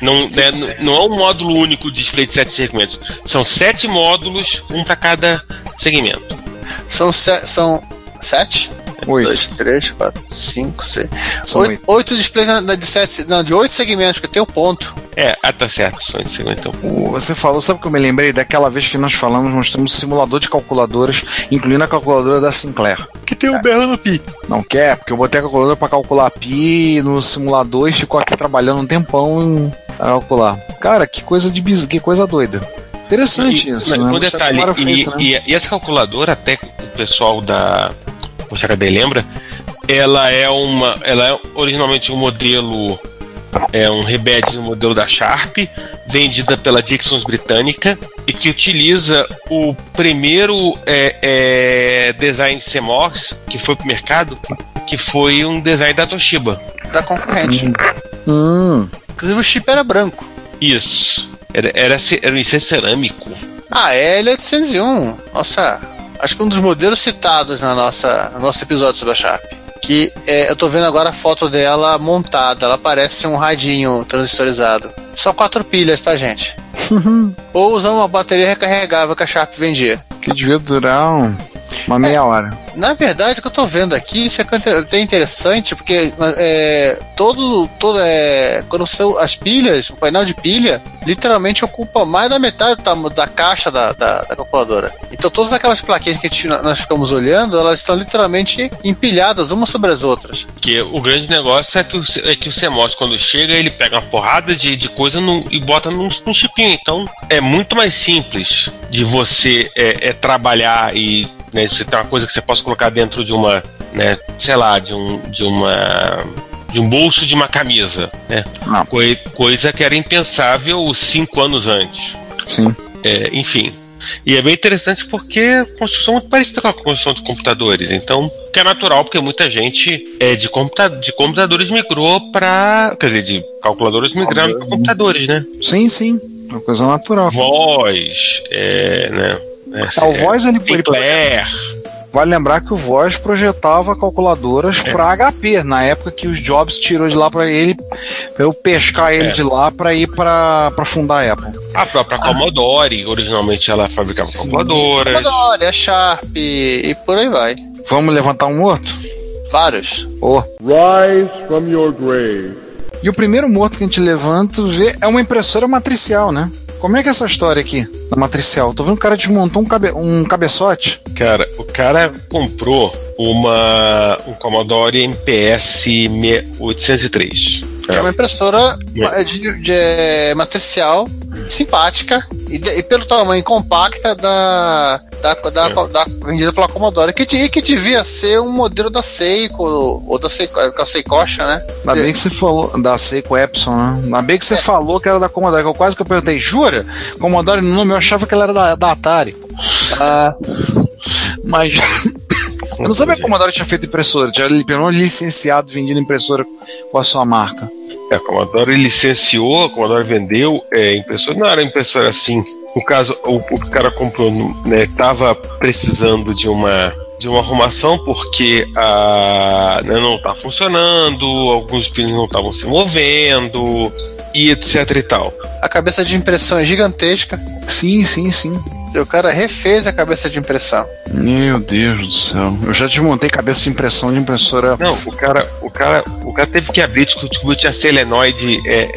Não, né, não é um módulo único de display de sete segmentos. São sete módulos, um para cada segmento. São, se, são sete? Oito. Dois, três, quatro, cinco, seis. São Oito, oito displays de sete, não, de oito segmentos, porque tem o ponto. É, ah, tá certo. São esse segmento, então. Você falou, sabe o que eu me lembrei? Daquela vez que nós falamos, nós temos um simulador de calculadoras, incluindo a calculadora da Sinclair. Que tem o berro no pi. Não quer? Porque eu botei a calculadora pra calcular pi no simulador e ficou aqui trabalhando um tempão pra calcular. Cara, que coisa de bis... que coisa doida. Interessante E, isso, mas, né? Não detalhe, tinha e, feito, né? e- e essa calculadora, até o pessoal da Poxa HD lembra, ela é uma. Ela é originalmente um modelo. É um rebed no modelo da Sharp, vendida pela Dixons britânica, e que utiliza o primeiro é, é, design CMOS que foi pro mercado, que foi um design da Toshiba. Da concorrente. Hum, Inclusive o chip era branco. Isso. Era, era, era um cerâmico. Ah, é L801. Nossa, acho que um dos modelos citados na nossa, no nosso episódio sobre a Sharp. Que é, eu tô vendo agora a foto dela montada. Ela parece um radinho transistorizado. Só quatro pilhas, tá, gente? Ou usando uma bateria recarregável que a Sharp vendia. que devia durar um- uma meia hora. Na verdade, o que eu tô vendo aqui, isso é até interessante, porque é, todo, todo é, quando você, as pilhas, o painel de pilha, literalmente ocupa mais da metade tamo- da caixa da, da, da calculadora. Então todas aquelas plaquinhas que gente- nós ficamos olhando, elas estão literalmente empilhadas umas sobre as outras. Porque o grande negócio é que o, é que o CMOS, quando chega, ele pega uma porrada de, de coisa num- e bota num, num chipinho. Então, é muito mais simples de você é, é, trabalhar e né, você ter uma coisa que você possa colocar dentro de uma, né, sei lá, de um, de uma de um bolso de uma camisa, né? Não. Coi- coisa que era impensável cinco anos antes. Sim. É, enfim. E é bem interessante porque é construção muito parecida com a construção de computadores. Então, que é natural, porque muita gente é, de, computa de computadores migrou para. Quer dizer, de calculadores migraram para computadores, né? Sim, sim. Uma coisa natural. Voz, é, né? Ah, o Voz ele, ele. Vale lembrar que o Voz projetava calculadoras É. para HP, na época que os Jobs tirou de lá para ele, pra eu pescar ele É. de lá para ir para fundar a Apple. A própria Commodore, originalmente ela fabricava Sim. calculadoras. Commodore, a Sharp e por aí vai. Vamos levantar um morto? Vários. Oh. Rise from your grave. E o primeiro morto que a gente levanta vê é uma impressora matricial, né? Como é que é essa história aqui da matricial? Tô vendo que o cara desmontou um, cabe um cabeçote. Cara, o cara comprou uma um Commodore MPS 803. É uma impressora É. de, de- é, matricial, simpática e, de- e pelo tamanho compacta da, da, da, É. da- vendida pela Commodore, que, que devia ser um modelo da Seiko ou da Seiko, da Seikosha, né? Ainda bem que você falou da Seiko Epson, né? Ainda bem que você falou que era da Commodore, que eu quase que eu perguntei, jura? Commodore no nome, eu achava que ela era da, da Atari. Ah, mas eu não sabia que a Commodore tinha feito impressora, tinha pelo menos licenciado vendendo impressora com a sua marca. É, a Commodore licenciou, a Commodore vendeu é, impressora. Não era impressora assim. No caso, o, o o cara comprou, né, tava precisando de uma de uma arrumação porque a né, não tá funcionando, alguns pinos não estavam se movendo e etc e tal. A cabeça de impressão é gigantesca. Sim, sim, sim. E o cara refez a cabeça de impressão. Meu Deus do céu. Eu já desmontei cabeça de impressão de impressora. Não, o cara, o cara, o cara teve que abrir, descobriu que tinha selenoide é,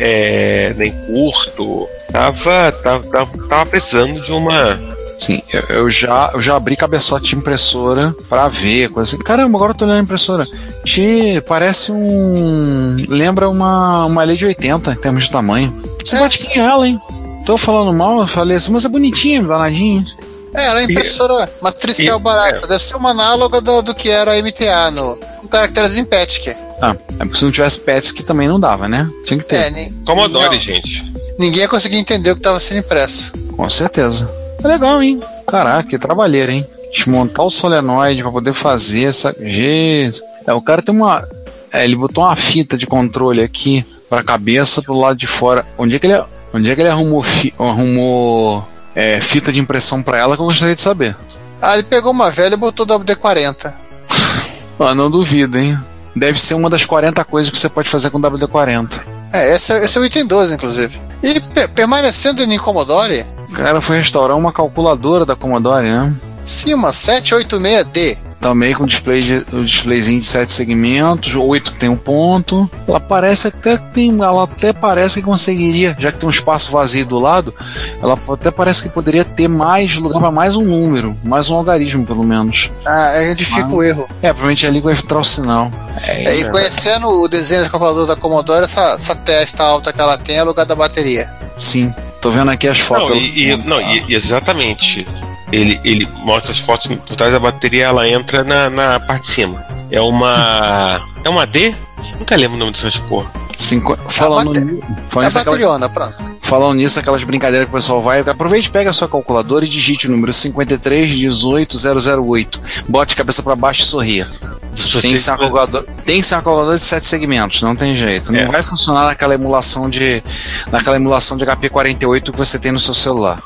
é, nem curto. Tava, tava, tava, tava precisando de uma Sim, eu, eu já, eu já abri cabeçote de impressora pra ver, coisa assim. Caramba, agora eu tô olhando a impressora. Che, parece um. Lembra uma, uma lei de 80 em termos de tamanho. Você É. bate aqui ela, hein? Tô falando mal, eu falei assim, mas é bonitinha, danadinha. É, era impressora matricial e- barata. Deve ser uma análoga do, do que era a MTA, no, com caracteres em PETIC. Ah, é porque se não tivesse pets que também não dava, né? Tinha que ter. É, ni- Commodore, não, gente. ninguém ia conseguir entender o que estava sendo impresso. Com certeza. É legal, hein? Caraca, que trabalheira, hein? Desmontar o solenoide pra poder fazer essa. Gente. É, o cara tem uma. É, ele botou uma fita de controle aqui pra cabeça pro lado de fora. Onde é que ele, onde é que ele arrumou, fi- arrumou é, fita de impressão pra ela que eu gostaria de saber? Ah, ele pegou uma velha e botou WD-40. Ah, não duvido, hein? Deve ser uma das 40 coisas que você pode fazer com WD-40. É, esse é, esse é o item 12, inclusive. E pe- permanecendo em Commodore, O cara foi restaurar uma calculadora da Commodore, né? sim, uma 786D. Também com display de, o displayzinho de sete segmentos, oito que tem um ponto. Ela parece até que tem, ela até parece que conseguiria, já que tem um espaço vazio do lado, ela até parece que poderia ter mais lugar para mais um número, mais um algarismo pelo menos. Ah, aí edifica o erro. É, provavelmente é ali que vai entrar o sinal. É, e conhecendo o desenho de calculador da Commodore, essa, essa testa alta que ela tem é o lugar da bateria. Sim, tô vendo aqui as fotos. Não, e, e- não, e- e exatamente. Ele, ele mostra as fotos por trás da bateria, ela entra na, na parte de cima. É uma. É uma D? Nunca lembro o nome dessas porra. Cinqu... Falando, bate- ni- É falando a nisso, aquela- bateriona, pronto. Falando nisso, aquelas brincadeiras que o pessoal vai, aproveite, pega a sua calculadora e digite o número 5318008. Bote a cabeça para baixo e sorria. Tem que, ser uma calculadora, tem que ser uma calculadora de sete segmentos, não tem jeito. Não É. vai funcionar naquela emulação de naquela emulação de HP48 que você tem no seu celular.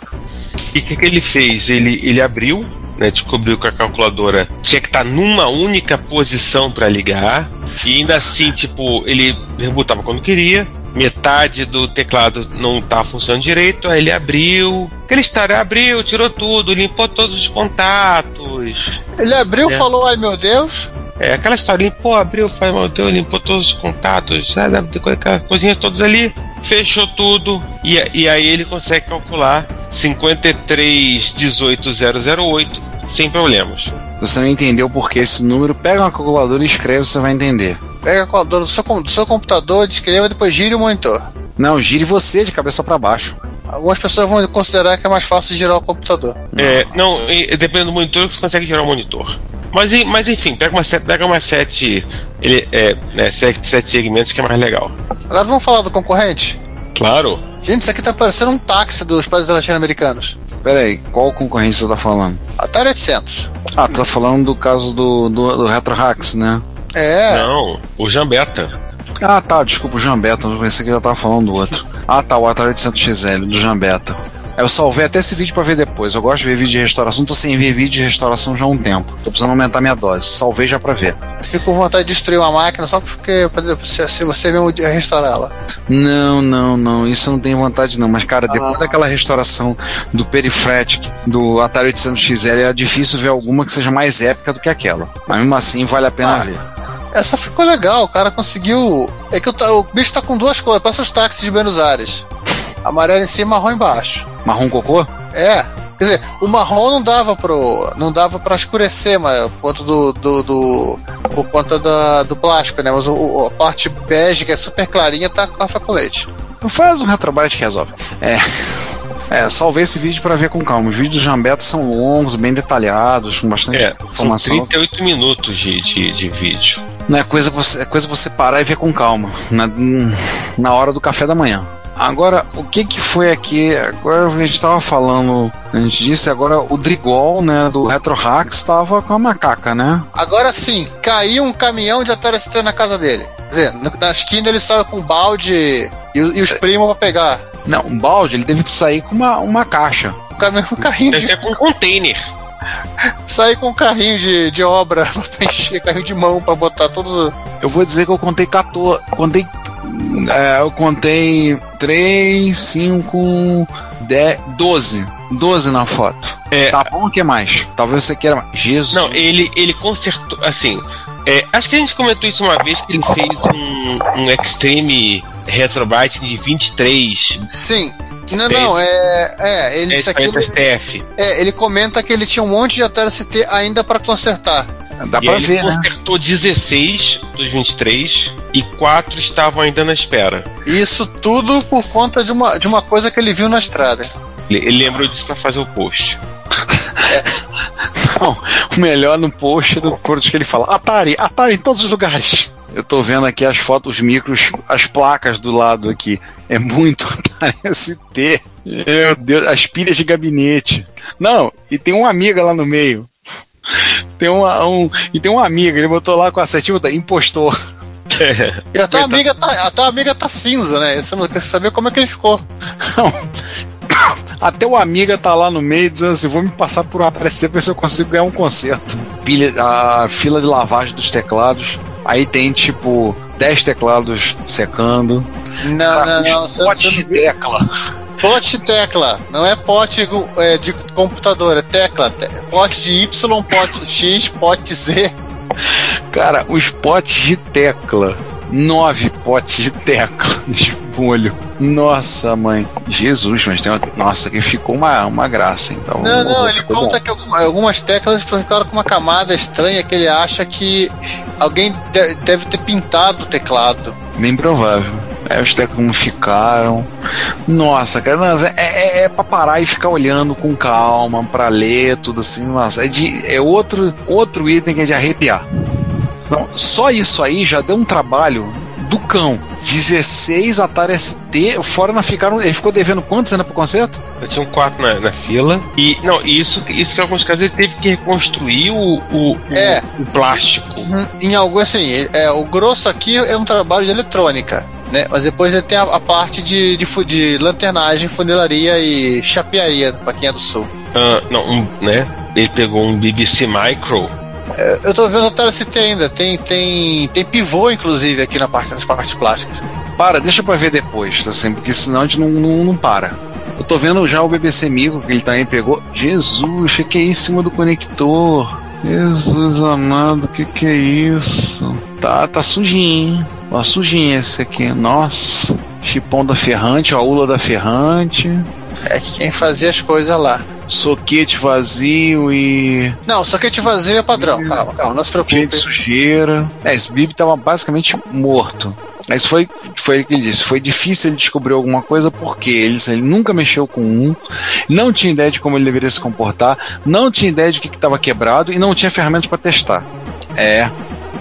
E o que, que ele fez? Ele, ele abriu, né, descobriu que a calculadora tinha que estar numa única posição para ligar. E ainda assim, tipo, ele rebutava quando queria. Metade do teclado não tá funcionando direito. Aí ele abriu. Aquela história, abriu, tirou tudo, limpou todos os contatos. Ele abriu, É. falou, ai meu Deus. É aquela história, limpou, abriu, faz meu Deus, limpou todos os contatos, sabe, aquelas coisinhas todas ali, fechou tudo, e, e aí ele consegue calcular 5318008 sem problemas. Você não entendeu por que esse número, pega uma calculadora e escreve, você vai entender. Pega a calculadora do seu, do seu computador, descreva, depois gire o monitor. Não, gire você de cabeça para baixo. Algumas pessoas vão considerar que é mais fácil girar o computador. É, não, dependendo do monitor, você consegue gerar o monitor. Mas, mas enfim, pega uma, pega uma sete, ele, é, né, sete, sete segmentos que é mais legal. Agora vamos falar do concorrente? Claro. Gente, isso aqui tá parecendo um táxi dos países latino-americanos. Pera aí, qual concorrente você tá falando? Atari 800. Ah, tá falando do caso do, do, do Retro Hacks, né? É, Não, o Jambeta. Ah, tá, desculpa, o Jambeta, eu pensei que já tava falando do outro. Ah, tá, o Atari 800XL, do Jambeta. Eu salvei até esse vídeo pra ver depois. Eu gosto de ver vídeo de restauração, tô sem ver vídeo de restauração já há um tempo. Tô precisando aumentar minha dose. Salvei já pra ver. Fico com vontade de destruir uma máquina só porque se, se você mesmo restaurá-la. Não, não, não. Isso eu não tenho vontade, não. Mas, cara, depois Ah. daquela restauração do Perifratic, do Atari 800 XL, é difícil ver alguma que seja mais épica do que aquela. Mas mesmo assim, vale a pena Ah. ver. Essa ficou legal, o cara conseguiu. É que o, o bicho tá com duas cores, parece os táxis de Buenos Aires. Amarelo em cima e marrom embaixo. Marrom cocô? É. Quer dizer, o marrom não dava pro. não dava pra escurecer, mas por conta do. do, do- por conta da, do plástico, né? Mas o, o- a parte bege, que é super clarinha, tá com café com leite. Não faz um retrobyte que resolve. É. É, salvei esse vídeo pra ver com calma. Os vídeos do Jambeto são longos, bem detalhados, com bastante É, são informação. 38 minutos de, de, de vídeo. Não é coisa você, é coisa você parar e ver com calma, na, na hora do café da manhã. Agora, o que que foi aqui? Agora a gente tava falando, a gente disse agora o Drigol, né, do Retro Hacks tava com a macaca, né? Agora sim, caiu um caminhão de Atari ST na casa dele. Quer dizer, na esquina ele saiu com um balde e, e os primos pra pegar. Não, um balde, ele teve que sair com uma, uma caixa. O caminhão, um carrinho Deve de, ser com um container. sair com um carrinho de, de obra pra encher, carrinho de mão pra botar todos. os- Eu vou dizer que eu contei 14, contei é, eu contei 3, 5, 10, 12. 12 na foto. É. Tá bom o que mais? Talvez você queira mais. Jesus. Não, ele, ele consertou, assim, é, acho que a gente comentou isso uma vez que ele fez um, um Extreme Retrobyte de 23 Sim. Não, não, é. É, ele, isso aqui, ele, é, ele comenta que ele tinha um monte de Atari ST ainda pra consertar. Dá e pra ver, ele né? consertou 16 dos 23 e 4 estavam ainda na espera. Isso tudo por conta de uma, de uma coisa que ele viu na estrada. Ele, ele lembrou disso pra fazer o post. Não, o melhor no post do que ele fala: Atari, Atari em todos os lugares. Eu tô vendo aqui as fotos, os micros, as placas do lado aqui. É muito Atari ST. Meu Deus, as pilhas de gabinete. Não, e tem uma amiga lá no meio. Tem uma, um, e tem uma amiga, ele botou lá com a setinha, botou, impostor. E a tua, amiga tá, a tua amiga tá cinza, né? Você não quer saber como é que ele ficou. Não. Até o amiga tá lá no meio dizendo assim: vou me passar por uma ST pra ver se eu consigo ganhar um concerto. Pilha, a fila de lavagem dos teclados. Aí tem tipo 10 teclados secando. Não, não, não. Você, você não tecla. Pote tecla. Não é pote é, de computador, é tecla. Te- Pote de Y, pote X, pote Z. Cara, os potes de tecla. Nove potes de tecla de molho. Nossa, mãe. Jesus, mas tem uma... Nossa, que ficou uma, uma graça, então. Não, não, ele ficou bom. conta que alguma- algumas teclas ficaram com uma camada estranha que ele acha que alguém de- deve ter pintado o teclado. Bem provável. É, os teclas como ficaram. Nossa, cara, mas é, é, é pra parar e ficar olhando com calma, pra ler tudo assim. Nossa, é, de, é outro, outro item que é de arrepiar. Não, só isso aí já deu um trabalho do cão. 16 Atari ST, fora não ficaram. Ele ficou devendo quantos ainda pro concerto? Eu tinha um 4 na, na fila. E, não, isso, isso que em alguns casos ele teve que reconstruir o, o, o- É. o plástico. Hum, Em algum assim, é, o grosso aqui é um trabalho de eletrônica. Né? Mas depois ele tem a, a parte de, de, de lanternagem, funilaria e chapearia pra quem é do sul. Ah, não, um, né? Ele pegou um BBC Micro. É, Eu tô vendo o ST ainda, tem, tem, tem pivô inclusive aqui na parte, nas partes plásticas. Para, deixa pra ver depois, assim, porque senão a gente não, não, não para. Eu tô vendo já o BBC Micro que ele também pegou. Jesus, o que, que é isso em cima do conector? Jesus amado, o que, que é isso? Tá, tá sujinho? Ó, sujinho esse aqui. Nossa. Chipão da Ferrante, a ula da Ferrante. É que quem fazia as coisas lá. Soquete vazio e. Não, soquete vazio é padrão. Calma, calma, não se preocupe. de sujeira. É, esse Bib tava basicamente morto. Mas foi, foi o que ele disse. Foi difícil ele descobrir alguma coisa porque ele, ele nunca mexeu com um, não tinha ideia de como ele deveria se comportar, não tinha ideia de o que estava quebrado e não tinha ferramentas para testar. É,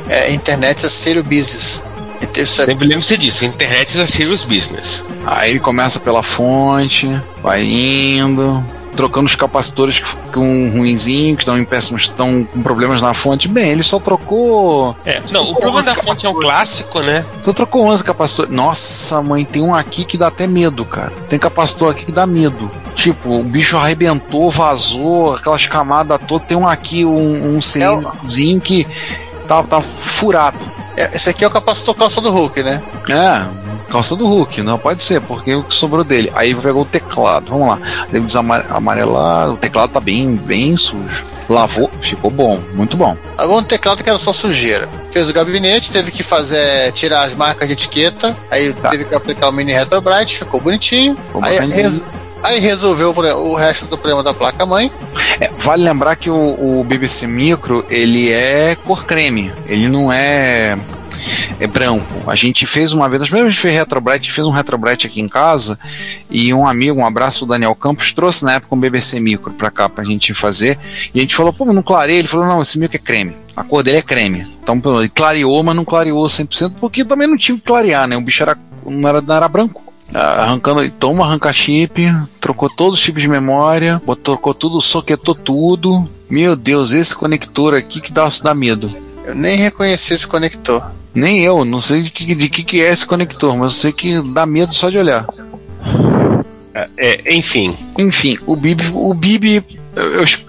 É, internet é sério business. Então, isso é- Sempre lembre-se disso, internet é serious business. aí ele começa pela fonte, vai indo, trocando os capacitores que com ruinzinho, que estão em péssimos, estão com problemas na fonte. Bem, ele só trocou É, não, o problema da fonte é um clássico, né? Tu trocou 11 capacitores. Nossa, mãe, tem um aqui que dá até medo, cara. Tem capacitor aqui que dá medo. Tipo, o bicho arrebentou, vazou, aquelas camadas todas. Tem um aqui, um, um cilindrozinho que tá, tá furado. É, esse aqui é o capacitor calça do Hulk, né? É, calça do Hulk, não pode ser, porque o que sobrou dele. Aí pegou o teclado, vamos lá. Deve desamarelar, o teclado tá bem, bem sujo. Lavou, ficou bom, muito bom. Agora um teclado que era só sujeira. Fez o gabinete, teve que fazer, tirar as marcas de etiqueta, aí Tá. teve que aplicar o mini retrobrite, ficou bonitinho. Ficou aí, aí resolveu o resto do problema da placa-mãe. É, vale lembrar que o, o BBC Micro, ele é cor creme, ele não é é branco. A gente fez uma vez, nós que a gente fez retrobrite, a gente fez um retrobrite aqui em casa e um amigo, um abraço do Daniel Campos, trouxe na época um BBC Micro pra cá pra gente fazer e a gente falou, pô, não clareia? Ele falou, não, esse micro é creme. A cor dele é creme. Então, ele clareou, mas não clareou 100% porque também não tinha que clarear, né? O bicho era, não, era, não era branco. Arrancando, toma arranca chip, trocou todos os tipos de memória, botou, trocou tudo, soquetou tudo. Meu Deus, esse conector aqui que dá, dá medo. Eu nem reconheci esse conector. Nem eu, não sei de que, de que, que é esse conector, mas eu sei que dá medo só de olhar. É, enfim, Enfim, o Bib, o Bib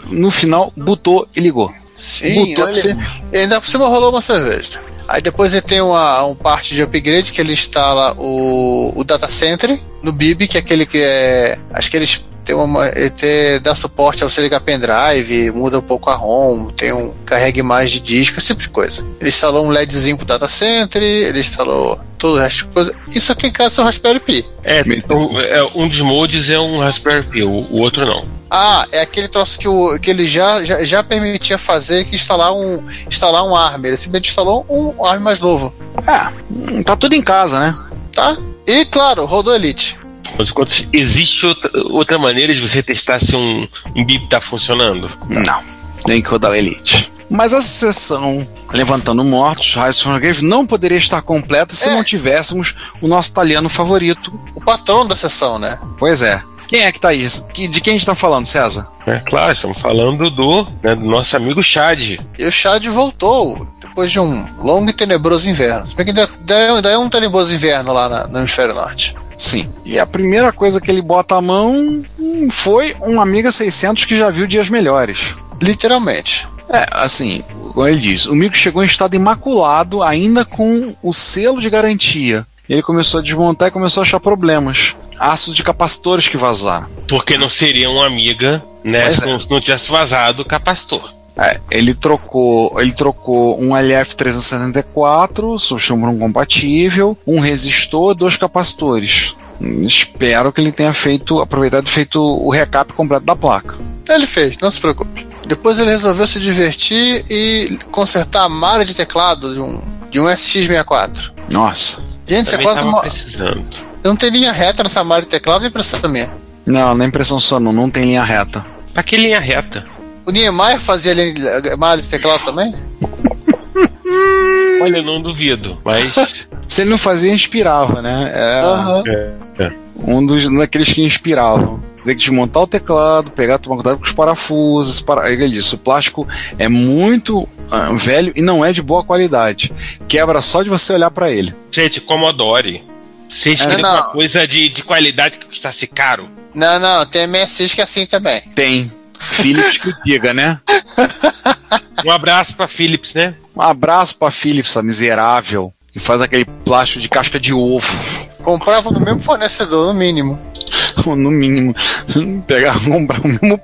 no final botou e ligou. Sim, Botou ainda por, ele- cima, ainda por cima rolou uma cerveja. Aí depois ele tem uma, um parte de upgrade que ele instala o, o data center no BIB, que é aquele que é. Acho que eles tem uma. Ele tem, dá suporte a você ligar pendrive, muda um pouco a ROM, tem um carregue mais de disco, esse tipo de coisa. Ele instalou um LEDzinho pro data center, ele instalou todo o resto de coisa. Isso aqui em casa é o Raspberry Pi. é, um, é, um dos modes é um Raspberry Pi, o, o outro não. Ah, é aquele troço que, o, que ele já, já, já permitia fazer que instalar um, instalar um ARM. Ele simplesmente instalou um ARM mais novo, É, tá tudo em casa, né? tá? E claro, rodou Elite. Mas enquanto existe outra, outra maneira de você testar se um, um BIP tá funcionando? Não, tem que rodar o Elite. Mas essa sessão Levantando Mortos, Rise from the Grave, não poderia estar completa se É. não tivéssemos o nosso italiano favorito. O patrão da sessão, né? Pois é. Quem é que tá aí? De quem a gente tá falando, César? É claro, estamos falando do, né, do nosso amigo Chad. E o Chad voltou depois de um longo e tenebroso inverno. Se bem que ainda, ainda é um tenebroso inverno lá na- no hemisfério norte. Sim. E a primeira coisa que ele bota a mão hum, foi um Amiga 600 que já viu dias melhores. Literalmente. É, assim, como ele diz, o micro chegou em estado imaculado, ainda com o selo de garantia. Ele começou a desmontar e começou a achar problemas. Aços de capacitores que vazaram. Porque não seria um amiga, né? Pois Se é. não, se não tivesse vazado o capacitor. É, ele trocou, ele trocou um LF374, substituiu por um compatível, um resistor, dois capacitores. Espero que ele tenha feito, aproveitado e feito o recap completo da placa. Ele fez, não se preocupe. Depois ele resolveu se divertir e consertar a malha de teclado de um, de um SX64. Nossa. Gente, você Também quase tava mo- precisando. Não tem linha reta nessa malha de teclado, é impressão minha. Não, na impressão sua não, não tem linha reta. Pra que linha reta? O Niemeyer fazia malha de teclado também? Olha, eu não duvido, mas. Se ele não fazia, inspirava, né? Era Aham. é, um dos daqueles que inspiravam. Tem que desmontar o teclado, pegar, tomar cuidado com os parafusos. Para... Ele disse, o plástico é muito ah, velho e não é de boa qualidade. Quebra só de você olhar pra ele. Gente, Commodore. Vocês É, querem uma coisa de, de qualidade que custasse caro? Não, não, tem MSX que é assim também. Tem. Philips que diga, né? Um abraço pra Philips, né? Um abraço pra Philips, essa miserável. Que faz aquele plástico de casca de ovo. Comprava no mesmo fornecedor, no mínimo. no mínimo. Pegar, comprar o mesmo,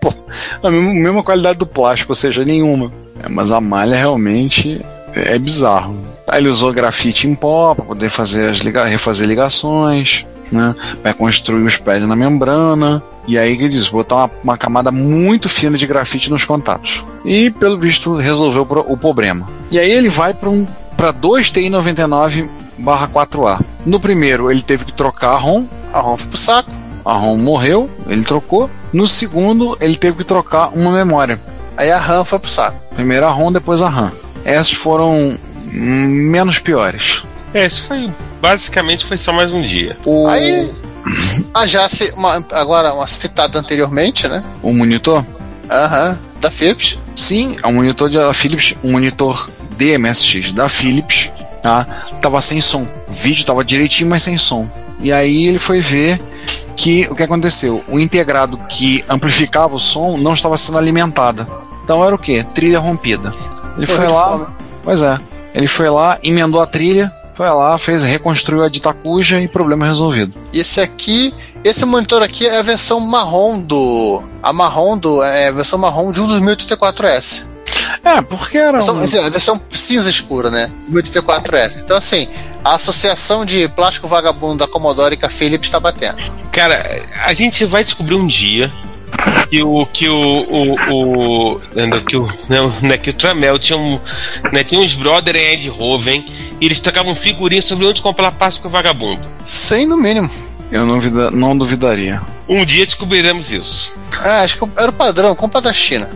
a mesma, mesma qualidade do plástico, ou seja, nenhuma. É, mas a malha realmente é bizarro. Aí ele usou grafite em pó para poder fazer as liga refazer ligações, né? Vai construir os pads na membrana. E aí que diz, botar uma, uma camada muito fina de grafite nos contatos. E pelo visto resolveu o pro- o problema. E aí ele vai para um para 2 TI 99 4A. No primeiro ele teve que trocar a ROM A ROM foi pro saco. a ROM morreu, ele trocou. No segundo, ele teve que trocar uma memória. Aí a RAM foi pro saco. Primeiro a ROM, depois a RAM. Essas foram hum, menos piores. É, isso foi. Basicamente foi só mais um dia. O, Aí. Ah, já se. Uma, agora, uma citada anteriormente, né? o monitor? Aham. Da Philips. Sim, é um monitor da Philips, um monitor DMSX da Philips, tá? Tava sem som. O vídeo tava direitinho, mas sem som. E aí ele foi ver que o que aconteceu? O integrado que amplificava o som não estava sendo alimentado. Então era o quê? Trilha rompida. Ele foi lá. Pois é. Ele foi lá, emendou a trilha, foi lá, fez, reconstruiu a dita cuja e problema resolvido. E esse aqui, esse monitor aqui é a versão marrom do. A marrom do. É a versão marrom de um dos 1084S. É, porque era. Versão, Um... assim, a versão cinza escura, né? 1084S. Então, assim, a associação de plástico vagabundo da Commodore com a Philips está batendo. Cara, a gente vai descobrir um dia que o que o, o, o que o não, né, que o Tramel tinha um né, tinha uns brother em Eindhoven e eles trocavam figurinhas sobre onde comprar plástico vagabundo. Sem no mínimo. Eu não, vida- não duvidaria. Um dia descobriremos isso. Ah, acho que era o padrão, compra da China.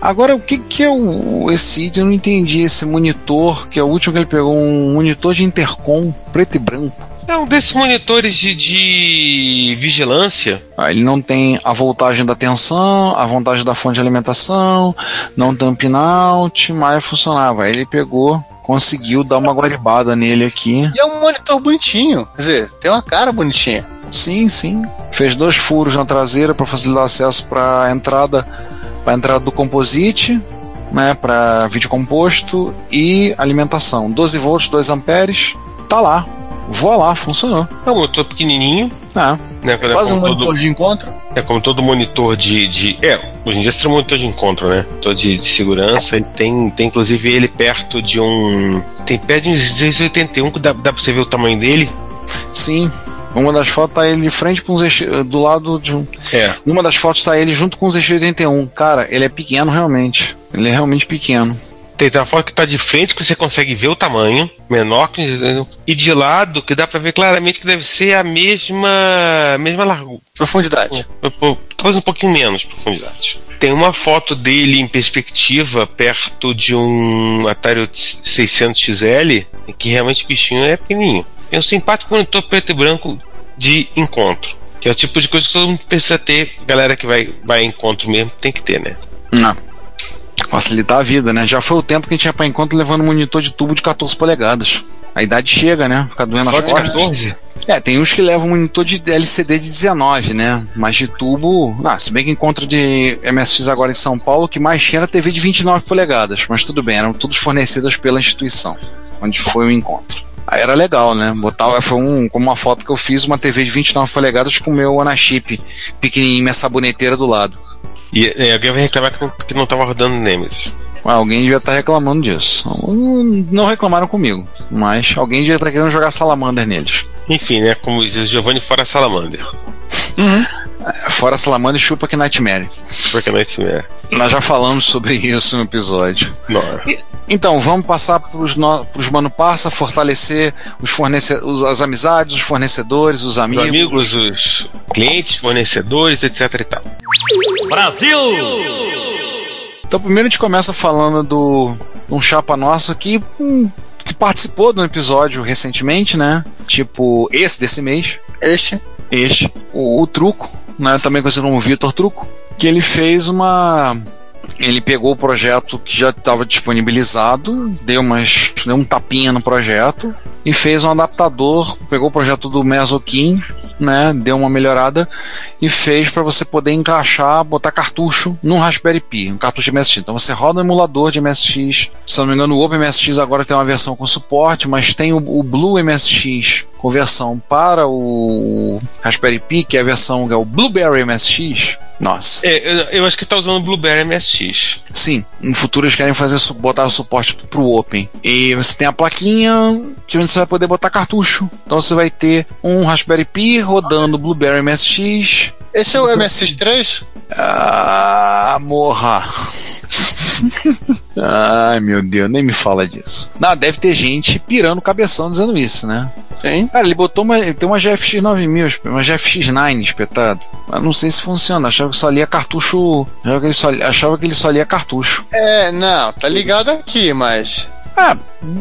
Agora, o que, que é o, esse item? Eu não entendi. Esse monitor, que é o último que ele pegou, um monitor de intercom preto e branco. É um desses monitores de, de vigilância. Ah, ele não tem a voltagem da tensão, a voltagem da fonte de alimentação, não tem um pinout, mas funcionava. Aí ele pegou, conseguiu dar uma guaribada nele aqui. E é um monitor bonitinho. Quer dizer, tem uma cara bonitinha. Sim, sim. Fez dois furos na traseira para facilitar acesso para a entrada, para entrada do composite, né, para vídeo composto e alimentação. 12 volts, 2 amperes. Tá lá. Voa lá, funcionou. É um monitor pequenininho. Ah, Né, é Quase um monitor todo, de encontro. é como todo monitor de, de. É, hoje em dia seria um monitor de encontro, né? Monitor de, de segurança. Ele tem, tem inclusive ele perto de um. Tem perto de um 1681 que dá, dá pra você ver o tamanho dele. sim. Uma das fotos tá ele de frente para um ZX, do lado de um. É. Numa das fotos tá ele junto com o ZX81. Cara, ele é pequeno realmente. Ele é realmente pequeno. Tem, uma foto que tá de frente que você consegue ver o tamanho, menor que. E de lado que dá pra ver claramente que deve ser a mesma. mesma largura. Profundidade. Talvez um pouquinho menos profundidade. Tem uma foto dele em perspectiva perto de um Atari 600XL, que realmente o bichinho é pequenininho. É um simpático monitor preto e branco de encontro. Que é o tipo de coisa que todo mundo precisa ter. Galera que vai, vai a encontro mesmo tem que ter, né? Não. Facilitar a vida, né? Já foi o tempo que a gente ia pra encontro levando um monitor de tubo de 14 polegadas. A idade chega, né? Fica doendo Só as de costas. 14? É, tem uns que levam monitor de LCD de 19, né? Mas de tubo. Ah, se bem que encontro de MSX agora em São Paulo, o que mais tinha era TV de 29 polegadas. Mas tudo bem, eram todos fornecidas pela instituição, onde foi o encontro. Aí era legal, né? Botava, foi um, como uma foto que eu fiz, uma TV de 29 polegadas com o meu Anachip pequenininho, minha saboneteira do lado. E, e alguém vai reclamar que não, que não tava rodando Nemesis. Ah, alguém devia estar reclamando disso. Não- reclamaram comigo, mas alguém devia estar querendo jogar Salamander neles. Enfim, né? Como diz Giovanni fora Salamander. Fora Salamander, chupa que Nightmare. Porque Nightmare. Nós já falamos sobre isso no episódio. Então, vamos passar para os no... pros Mano Passa, fortalecer os fornece... os- as amizades, os fornecedores, os Os amigos. amigos, os clientes, fornecedores, etc e tal. Então, primeiro a gente começa falando do um chapa nosso aqui hum, que participou de um episódio recentemente, né? Tipo, esse desse mês. Este. Este, o, o Truco, né, também conhecido como Vitor Truco, que ele fez uma. Ele pegou o projeto que já estava disponibilizado, deu, umas, deu um tapinha no projeto e fez um adaptador. Pegou o projeto do Mesokin, né, deu uma melhorada e fez para você poder encaixar, botar cartucho num Raspberry Pi, um cartucho de MSX. Então você roda um emulador de MSX. Se não me engano, o OpenMSX agora tem uma versão com suporte, mas tem o, o Blue MSX com versão para o Raspberry Pi, que é a versão que é o Blueberry MSX. Nossa. É, eu, eu acho que tá usando o Blueberry MSX. Sim, no futuro eles querem fazer botar o suporte pro Open. E você tem a plaquinha que você vai poder botar cartucho. Então você vai ter um Raspberry Pi rodando Blueberry MSX. Esse é o MSX3? Ah, morra. Ai, meu Deus, nem me fala disso. Não, deve ter gente pirando o cabeção dizendo isso, né? Sim. Cara, ele botou uma. Tem uma GFX 9000, uma GFX 9 espetado. Mas não sei se funciona. Achava que só lia cartucho. Achava que ele só, achava que ele só lia cartucho. É, não, tá ligado aqui, mas. Ah,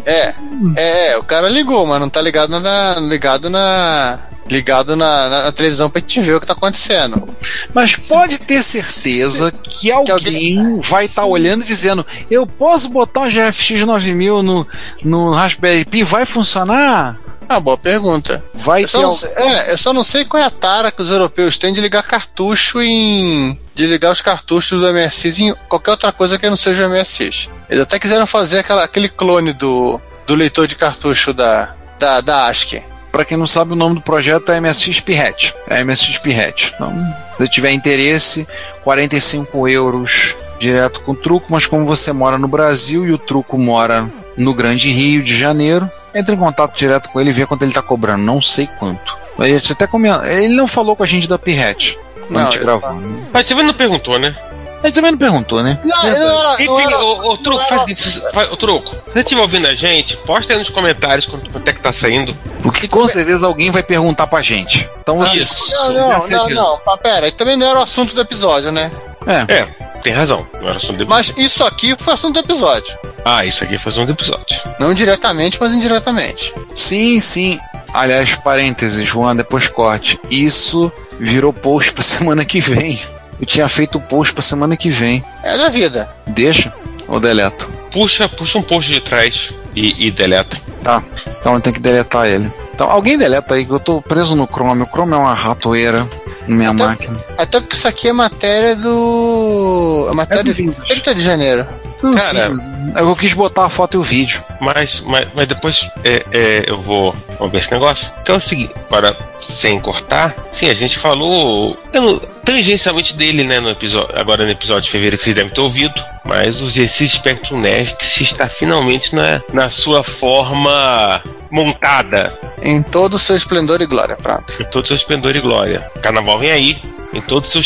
É, é, é, o cara ligou, mas não tá ligado na. ligado na. ligado na, na- na televisão pra gente ver o que tá acontecendo. mas pode ter certeza que alguém, alguém- vai estar olhando e dizendo: Eu posso botar um GFX 9000 no, no Raspberry Pi? Vai funcionar? Ah, boa pergunta. Vai Eu ter. al- sei, é, eu só não sei qual é a tara que os europeus têm de ligar cartucho em. de ligar os cartuchos do MSX em qualquer outra coisa que não seja o MSX. Eles até quiseram fazer aquela, aquele clone do, do leitor de cartucho da, da, da ASCII. Pra quem não sabe, o nome do projeto é MSX Pirret. É MSX Pirret. Então, se tiver interesse, 45 euros direto com truco, mas como você mora no Brasil e o truco mora no Grande Rio de Janeiro, entre em contato direto com ele e vê quanto ele tá cobrando. Não sei quanto. Ele até comenta, ele não falou com a gente da Pirret. Quando a Não, gente gravou. né? Mas você não perguntou, né? Ele também não perguntou, né? Não, não Enfim, não era, não Truco, faz isso. Ô, Truco, se você estiver ouvindo a gente, posta aí nos comentários quanto, quanto é que tá saindo. Porque com certeza alguém vai perguntar pra gente. Então você. Isso. Não, não, não, não. Mas pera, também não era o assunto do episódio, né? É. É, tem razão. Não era assunto do Mas isso aqui foi assunto do episódio. Ah, isso aqui foi um episódio. Não diretamente, mas indiretamente. Sim, sim. Aliás, parênteses, Juan, depois corte. Isso virou post pra semana que vem. Eu tinha feito o post pra semana que vem. É da vida. Deixa ou deleta? Puxa, puxa um post de trás e, e deleta. Tá. Então eu tenho que deletar ele. Então alguém deleta aí, que eu tô preso no Chrome. O Chrome é uma ratoeira na minha Até- máquina. Até porque isso aqui é matéria do. É matéria É do de Windows. 30 de janeiro. Não, Cara- sim, eu quis botar a foto e o vídeo. Mas, mas, mas depois é, é, eu vou. Vamos ver esse negócio. Então é o seguinte, para sem cortar, sim, a gente falou não- tangencialmente dele, né, no episódio, agora no episódio de fevereiro que vocês devem ter ouvido. Mas o GC Spectrum Next está finalmente na, na sua forma montada. Em todo o seu esplendor e glória. Pronto. Em todo o seu esplendor e glória. Carnaval vem aí. Em todo o seu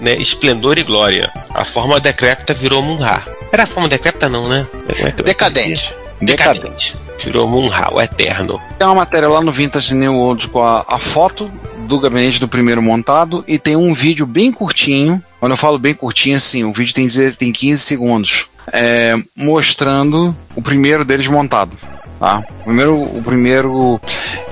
né, esplendor e glória. A forma decrépita virou Munra. Era a forma decrépita, não, né? É Decadente. Decadente. Virou Munra, o eterno. Tem uma matéria lá no Vintage New World com a, a foto do gabinete do primeiro montado e tem um vídeo bem curtinho. Quando eu falo bem curtinho, assim, o vídeo tem, tem 15 segundos. é, mostrando o primeiro deles montado. Tá? Primeiro, o primeiro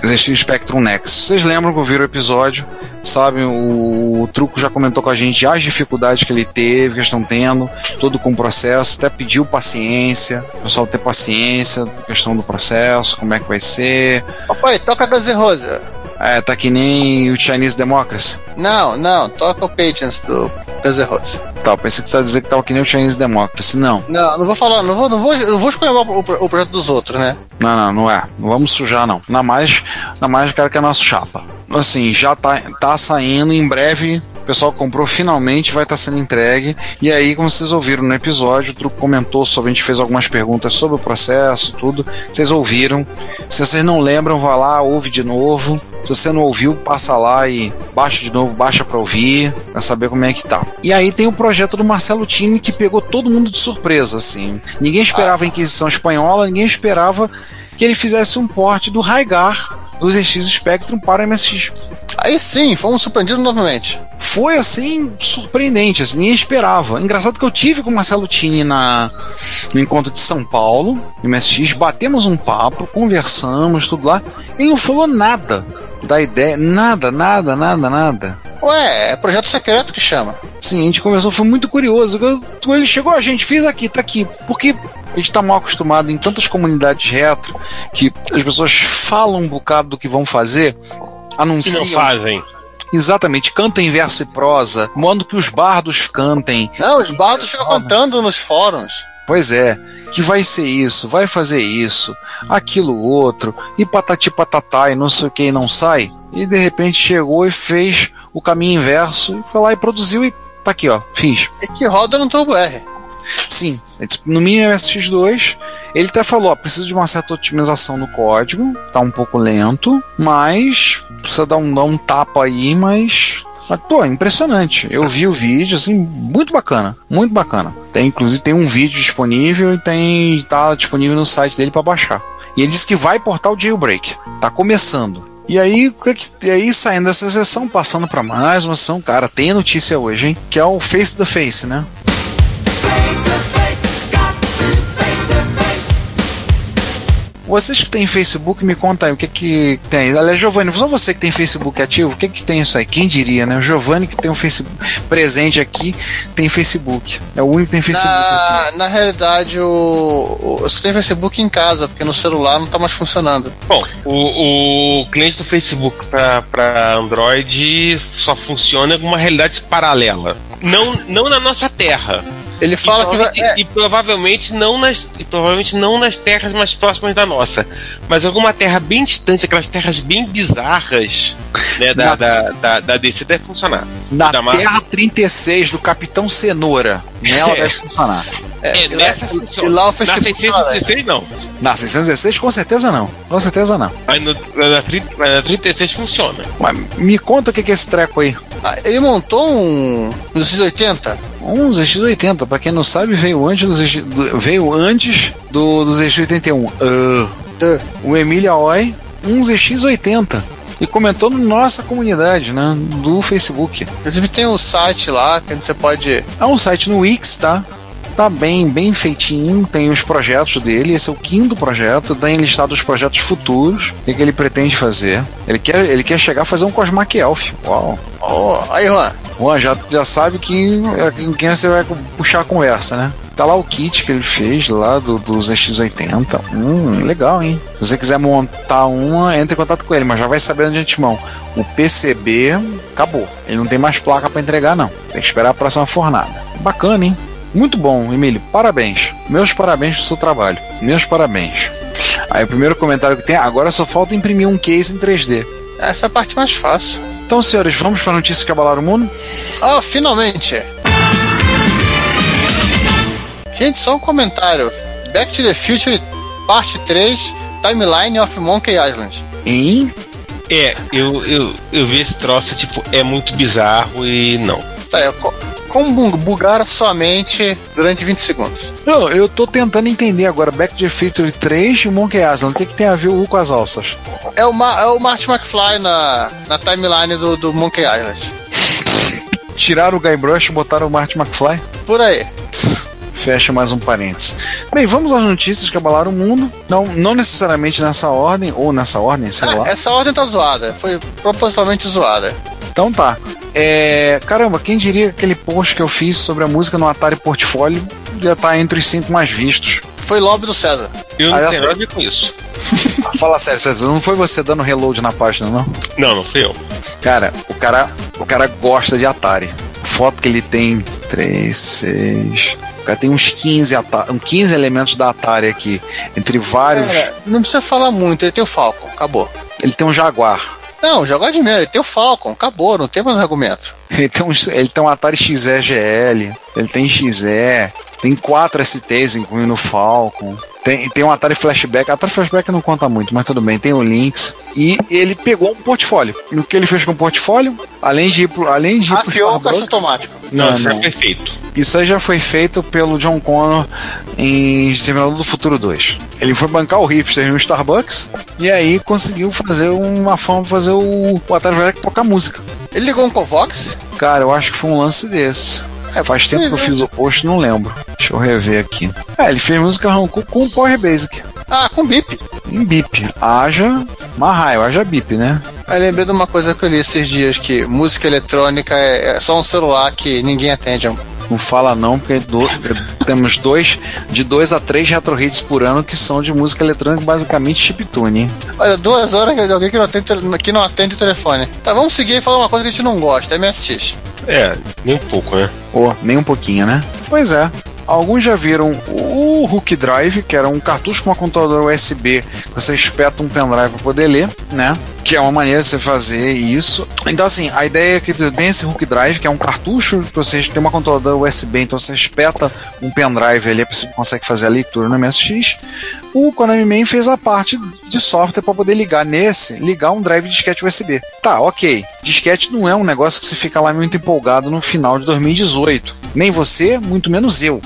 ZX Spectrum Next. Vocês lembram que ouviram o episódio? Sabem, o, o Truco já comentou com a gente as dificuldades que ele teve, que estão tendo, todo com o processo, até pediu paciência, o pessoal ter paciência, questão do processo, como é que vai ser. Papai, toca Guns N' Roses. É, tá que nem o Chinese Democracy. Não, não, toca o Patience do Guns N' Roses. Tá, pensei que você ia dizer que tava que nem o Chinese Democracy. Não, Não, não vou falar, não vou, não vou, não vou escolher o, o- o projeto dos outros, né? não, não, não é. Não vamos sujar, não. Ainda mais, ainda mais cara que é nosso chapa. Assim, já tá, tá saindo em breve. O pessoal comprou finalmente vai estar sendo entregue. E aí, como vocês ouviram no episódio, o Truco comentou sobre, a gente fez algumas perguntas sobre o processo, tudo. Vocês ouviram. Se vocês não lembram, vá lá, ouve de novo. Se você não ouviu, passa lá e baixa de novo, baixa pra ouvir, pra saber como é que tá. E aí tem o projeto do Marcelo Tini que pegou todo mundo de surpresa, assim. Ninguém esperava a Inquisição Espanhola, ninguém esperava que ele fizesse um porte do Raigar do ZX Spectrum para o MSX. Aí sim, fomos surpreendidos novamente. Foi assim, surpreendente, assim, ninguém esperava. Engraçado que eu tive com o Marcelo Tini na, no encontro de São Paulo, MSX, batemos um papo, conversamos, tudo lá. Ele não falou nada da ideia, nada, nada, nada, nada. Ué, é projeto secreto que chama. Sim, a gente conversou, foi muito curioso. Quando ele chegou, a gente fiz aqui, tá aqui. Porque a gente tá mal acostumado em tantas comunidades retro que as pessoas falam um bocado do que vão fazer, Que não anunciam. fazem. Exatamente, cantam em verso e prosa, mando que os bardos cantem. Não, os bardos ficam contando nos fóruns. Pois é, que vai ser isso, vai fazer isso, aquilo outro, e patati patatá, e não sei o que, e não sai. E de repente chegou e fez o caminho inverso, e foi lá e produziu e tá aqui, ó, fiz. E que roda no Turbo R. Sim, no mini MSX2, ele até falou, ó, precisa de uma certa otimização no código, tá um pouco lento, mas precisa dar um, dar um tapa aí, mas mas, pô, impressionante. Eu vi o vídeo, assim, muito bacana. Muito bacana. Tem, inclusive, tem um vídeo disponível e tem. tá disponível no site dele para baixar. E ele disse que vai portar o jailbreak. Tá começando. E aí, que- e aí saindo dessa sessão, passando para mais uma sessão, cara, tem notícia hoje, hein? Que é o Face the Face, né? Vocês que têm Facebook, me conta aí o que que tem. Aliás, Giovanni, só você que tem Facebook ativo, o que que tem isso aí? Quem diria, né? O Giovanni que tem um Facebook presente aqui, tem Facebook. É o único que tem Facebook. Na, na realidade, o, o, eu só tenho Facebook em casa, porque no celular não tá mais funcionando. Bom, o, o cliente do Facebook para Android só funciona em uma realidade paralela. Não, não na nossa Terra. Ele fala e, que vai. provavelmente, e provavelmente não nas e provavelmente não nas terras mais próximas da nossa, mas alguma terra bem distante, aquelas terras bem bizarras, né, da, Na- da, da, da DC deve funcionar. Na da. Terra 36 do Capitão Cenoura. Nela É. deve funcionar. É, e lá- nessa e- funciona. e lá o Na Facebook 616 não. Na 616, com certeza não. Com certeza não. Aí no, na, 30, na 36 funciona. Mas me conta o que que é esse treco aí. Ah, ele montou um. Nos 80? Um ZX80, pra quem não sabe, veio antes do, ZX do- veio antes do, do ZX81. Ah, o Emília Oi, um ZX80. E comentou na nossa comunidade, né? Do Facebook. Inclusive tem um site lá que você pode. É um site no Wix, tá? Tá bem, bem feitinho, tem os projetos dele, esse é o quinto projeto, tem listado os projetos futuros, o que, que ele pretende fazer. Ele quer, ele quer chegar a fazer um Cosmac Elf. Uau! Ó, aí, Juan. Juan, já, já sabe que, é com quem você vai puxar a conversa, né? Tá lá o kit que ele fez lá do, do ZX80. Hum, legal, hein? Se você quiser montar uma, entre em contato com ele, mas já vai sabendo de antemão. O PCB acabou. Ele não tem mais placa pra entregar, não. Tem que esperar a próxima fornada. Bacana, hein? Muito bom, Emílio. Parabéns. Meus parabéns pro seu trabalho. Meus parabéns. Aí o primeiro comentário que tem, agora só falta imprimir um case em 3D. Essa é a parte mais fácil. Então, senhores, vamos para notícias que abalaram o mundo? Ah, finalmente! Gente, só um comentário. Back to the Future, parte 3, Timeline of Monkey Island. Em É, eu, eu, eu vi esse troço, tipo, é muito bizarro e não. Tá, é, co- como bu- bugar somente durante 20 segundos? Não, eu tô tentando entender agora. Back to the Future 3 e Monkey Island. O que, que tem a ver o U com as alças? É o, Ma- é o Marty McFly na, na timeline do, do Monkey Island. Tiraram o Guybrush e botaram o Marty McFly? Por aí. Fecha mais um parênteses. Bem, vamos às notícias que abalaram o mundo. Não, não necessariamente nessa ordem, ou nessa ordem, sei Ah, lá. essa ordem tá zoada. Foi propositalmente zoada. Então tá. É, caramba, quem diria que aquele post que eu fiz sobre a música no Atari Portfólio já tá entre os cinco mais vistos. Foi lobby do César. Eu não tenho sei. nada a ver com isso. Fala sério, César, não foi você dando reload na página, não? Não, não fui eu. Cara, o cara, o cara gosta de Atari. Foto que ele tem 3, 6. O cara tem uns 15, Ata- uns 15 elementos da Atari aqui. Entre vários. Cara, não precisa falar muito, ele tem o Falcon, acabou. Ele tem um Jaguar. Não, jogar de menos, ele tem o Falcon, acabou, não tem mais argumento. Ele tem, um, ele tem um Atari XE GL. Ele tem XE. Tem quatro STs, incluindo o Falcon. Tem, tem um Atari Flashback. Atari Flashback não conta muito, mas tudo bem. Tem o Lynx. E ele pegou um portfólio. E o que ele fez com o portfólio? Além de ir pro, além de ir pro Afiou o caixa automático. Não, Não, isso é não. perfeito. Isso aí já foi feito pelo John Connor em Terminador do Futuro 2. Ele foi bancar o hipster em um Starbucks e aí conseguiu fazer uma fama pra fazer o, o Atari Flashback tocar música. Ele ligou um Covox? Cara, eu acho que foi um lance desse. É, Faz tempo que eu fiz o post, não lembro. Deixa eu rever aqui. É, ele fez música arrancou com Power Basic. Ah, com bip. Em bip. Haja Marraio, haja bip, né? Aí lembrei de uma coisa que eu li esses dias, que música eletrônica é, é só um celular que ninguém atende. Não fala não, porque do- temos dois, de dois a três retro hits por ano que são de música eletrônica, basicamente chiptune. Olha, duas horas de alguém que não atende, que não atende o telefone. Tá, vamos seguir e falar uma coisa que a gente não gosta, MSX. É, nem um pouco, né? Ou nem um pouquinho, né? Pois é. Alguns já viram o Hook Drive, que era um cartucho com uma controladora USB você espeta um pendrive para poder ler, né? Que é uma maneira de você fazer isso. Então, assim, a ideia é que tem esse Hook Drive, que é um cartucho que você tem uma controladora USB, então você espeta um pendrive ali, você consegue fazer a leitura no MSX. O Konami Man fez a parte de software para poder ligar nesse, ligar um drive de disquete USB. Tá, ok. Disquete não é um negócio que você fica lá muito empolgado no final de 2018. Nem você, muito menos eu.